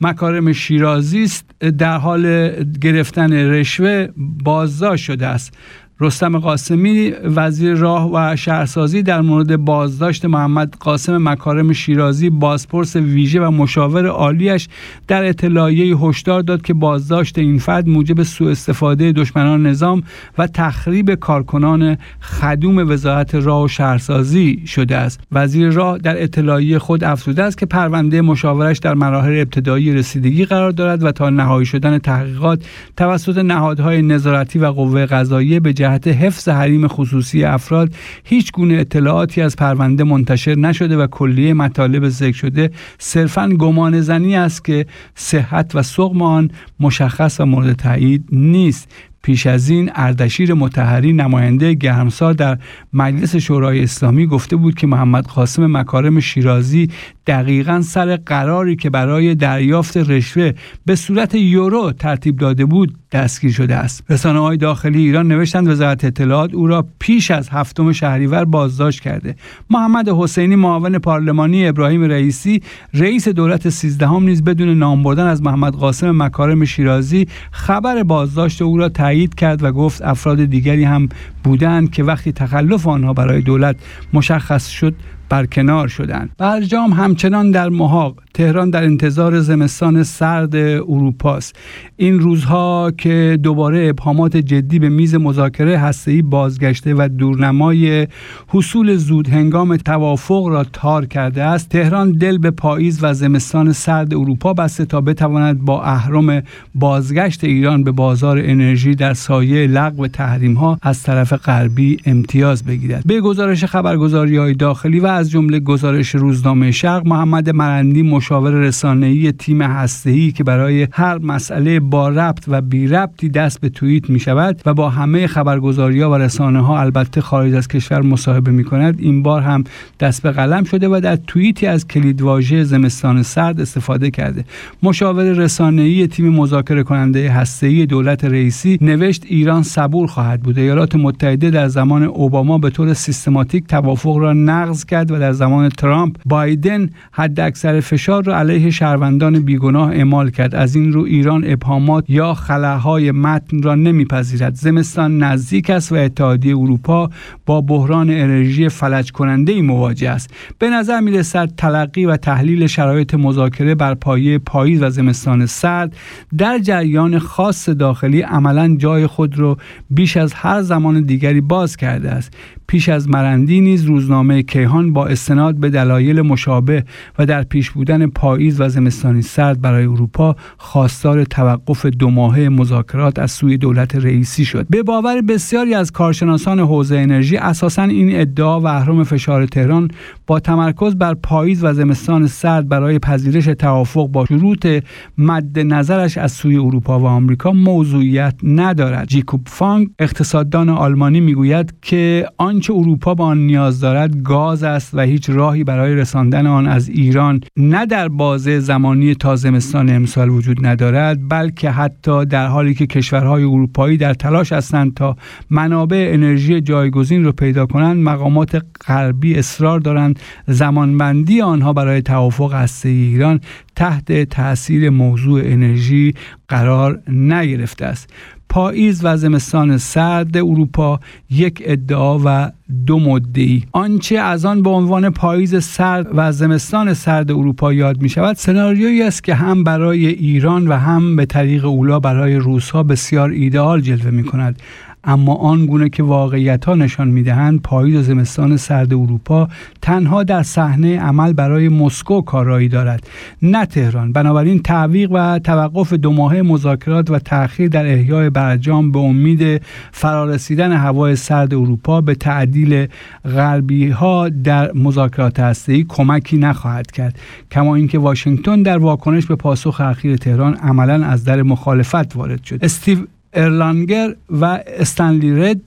مکارم شیرازی است در حال گرفتن رشوه بازداشت شده است. رستم قاسمی وزیر راه و شهرسازی در مورد بازداشت محمد قاسم مکارم شیرازی بازپرس ویژه و مشاور عالیش در اطلاعیه هشدار داد که بازداشت این فرد موجب سوء استفاده دشمنان نظام و تخریب کارکنان خدوم وزارت راه و شهرسازی شده است. وزیر راه در اطلاعیه خود افزوده است که پرونده مشاورش در مراحل ابتدایی رسیدگی قرار دارد و تا نهایی شدن تحقیقات توسط نهادهای نظارتی و قوه قضاییه به جهت حفظ حریم خصوصی افراد هیچ گونه اطلاعاتی از پرونده منتشر نشده و کلیه مطالب ذکر شده صرفا گمان زنی است که صحت و سقم آن مشخص و مورد تایید نیست. پیش از این اردشیر متحری نماینده گرمسار در مجلس شورای اسلامی گفته بود که محمد قاسم مکارم شیرازی دقیقا سر قراری که برای دریافت رشوه به صورت یورو ترتیب داده بود دستگیر شده است. رسانه های داخلی ایران نوشتند وزارت اطلاعات او را پیش از هفتم شهریور بازداشت کرده. محمد حسینی معاون پارلمانی ابراهیم رئیسی رئیس دولت سیزدهم نیز بدون نام بردن از محمد قاسم مکارم شیرازی خبر بازداشت او را تایید کرد و گفت افراد دیگری هم بودند که وقتی تخلف آنها برای دولت مشخص شد برکنار شدند. برجام همچنان در محاق تهران در انتظار زمستان سرد اروپاست. این روزها که دوباره ابهامات جدی به میز مذاکره هسته‌ای بازگشته و دورنمای حصول زود هنگام توافق را تار کرده است تهران دل به پاییز و زمستان سرد اروپا بسته تا بتواند با اهرم بازگشت ایران به بازار انرژی در سایه لغو تحریم ها از طرف غربی امتیاز بگیرد. به گزارش خبرگزاری های داخلی و از جمله گزارش روزنامه شرق محمد مرندی مشاور رسانه‌ای تیم هسته‌ای که برای هر مسئله با ربط و بی ربطی دست به توییت می شود و با همه خبرگزاری ها و رسانه ها البته خارج از کشور مصاحبه می کند این بار هم دست به قلم شده و در توییتی از کلیدواژه زمستان سرد استفاده کرده. مشاور رسانه‌ای تیم مذاکره کننده هسته‌ای دولت رئیسی نوشت ایران صبور خواهد بود ایالات متحده در زمان اوباما به طور سیستماتیک توافق را نقض کرد کرد و در زمان ترامپ بایدن حد اکثر فشار را علیه شهروندان بیگناه اعمال کرد. از این رو ایران ابهامات یا خلاهای متن را نمیپذیرد. زمستان نزدیک است و اتحادیه اروپا با بحران انرژی فلج کننده ای مواجه است. به نظر می رسد تلقی و تحلیل شرایط مذاکره بر پایه پاییز و زمستان سرد در جریان خاص داخلی عملا جای خود را بیش از هر زمان دیگری باز کرده است. پیش از مرندی نیز روزنامه کیهان با استناد به دلایل مشابه و در پیش بودن پاییز و زمستانی سرد برای اروپا خواستار توقف دو ماهه مذاکرات از سوی دولت رئیسی شد. به باور بسیاری از کارشناسان حوزه انرژی اساسا این ادعا و اهرام فشار تهران با تمرکز بر پاییز و زمستان سرد برای پذیرش توافق با شروط مد نظرش از سوی اروپا و آمریکا موضوعیت ندارد. جیکوب فانگ اقتصاددان آلمانی می‌گوید که آنچه اروپا به آن نیاز دارد گاز است و هیچ راهی برای رساندن آن از ایران نه در بازه زمانی تا زمستان امسال وجود ندارد بلکه حتی در حالی که کشورهای اروپایی در تلاش هستند تا منابع انرژی جایگزین را پیدا کنند مقامات غربی اصرار دارند. زمانبندی آنها برای توافق هسته ایران تحت تاثیر موضوع انرژی قرار نگرفته است. پاییز و زمستان سرد اروپا یک ادعا و دو مدعی. آنچه از آن به عنوان پاییز سرد و زمستان سرد اروپا یاد می شود سناریویی است که هم برای ایران و هم به طریق اولا برای روسها بسیار ایدئال جلوه می کند اما آن گونه که واقعیت ها نشان می‌دهند پاییز و زمستان سرد اروپا تنها در صحنه عمل برای مسکو کارایی دارد نه تهران. بنابراین تعویق و توقف دو ماهه مذاکرات و تأخیر در احیای برجام به امید فرارسیدن هوای سرد اروپا به تعدیل غربی ها در مذاکرات هسته‌ای کمکی نخواهد کرد. کما اینکه واشنگتن در واکنش به پاسخ اخیر تهران عملا از در مخالفت وارد شد. استیو ارلانگر و استنلی رد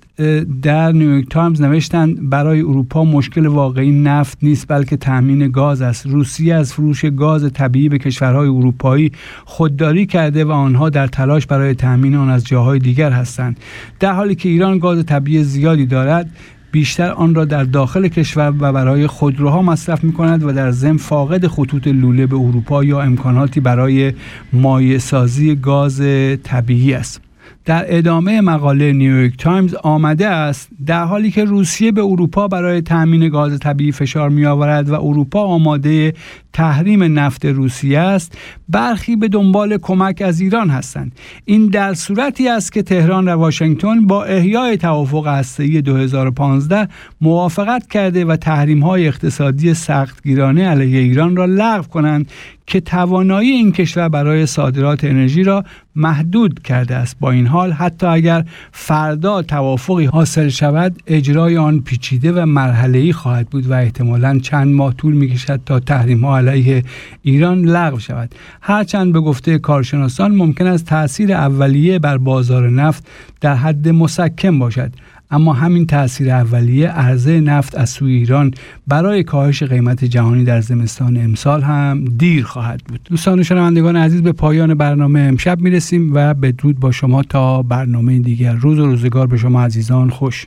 در نیویورک تایمز نوشتند برای اروپا مشکل واقعی نفت نیست بلکه تامین گاز است. روسیه از فروش گاز طبیعی به کشورهای اروپایی خودداری کرده و آنها در تلاش برای تامین آن از جاهای دیگر هستند. در حالی که ایران گاز طبیعی زیادی دارد بیشتر آن را در داخل کشور و برای خودروها مصرف می کند و در ضمن فاقد خطوط لوله به اروپا یا امکاناتی برای مایع سازی گاز طبیعی است. در ادامه مقاله نیویورک تایمز آمده است در حالی که روسیه به اروپا برای تأمین گاز طبیعی فشار می آورد و اروپا آماده تحریم نفت روسیه است برخی به دنبال کمک از ایران هستند. این در صورتی است که تهران و واشنگتن با احیای توافق هسته‌ای 2015 موافقت کرده و تحریم های اقتصادی سختگیرانه علیه ایران را لغو کنند که توانایی این کشور برای صادرات انرژی را محدود کرده است. با این حال حتی اگر فردا توافقی حاصل شود اجرای آن پیچیده و مرحله خواهد بود و احتمالا چند ماه طول می‌کشد تا تحریم ها علیه ایران لغو شود. هرچند به گفته کارشناسان ممکن است تاثیر اولیه بر بازار نفت در حد مسکم باشد. اما همین تاثیر اولیه عرضه نفت از سوی ایران برای کاهش قیمت جهانی در زمستان امسال هم دیر خواهد بود. دوستان شنوندگان عزیز به پایان برنامه امشب می‌رسیم و بدرود با شما تا برنامه دیگر. روز و روزگار به شما عزیزان خوش.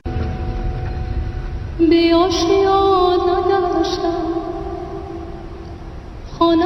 به خانه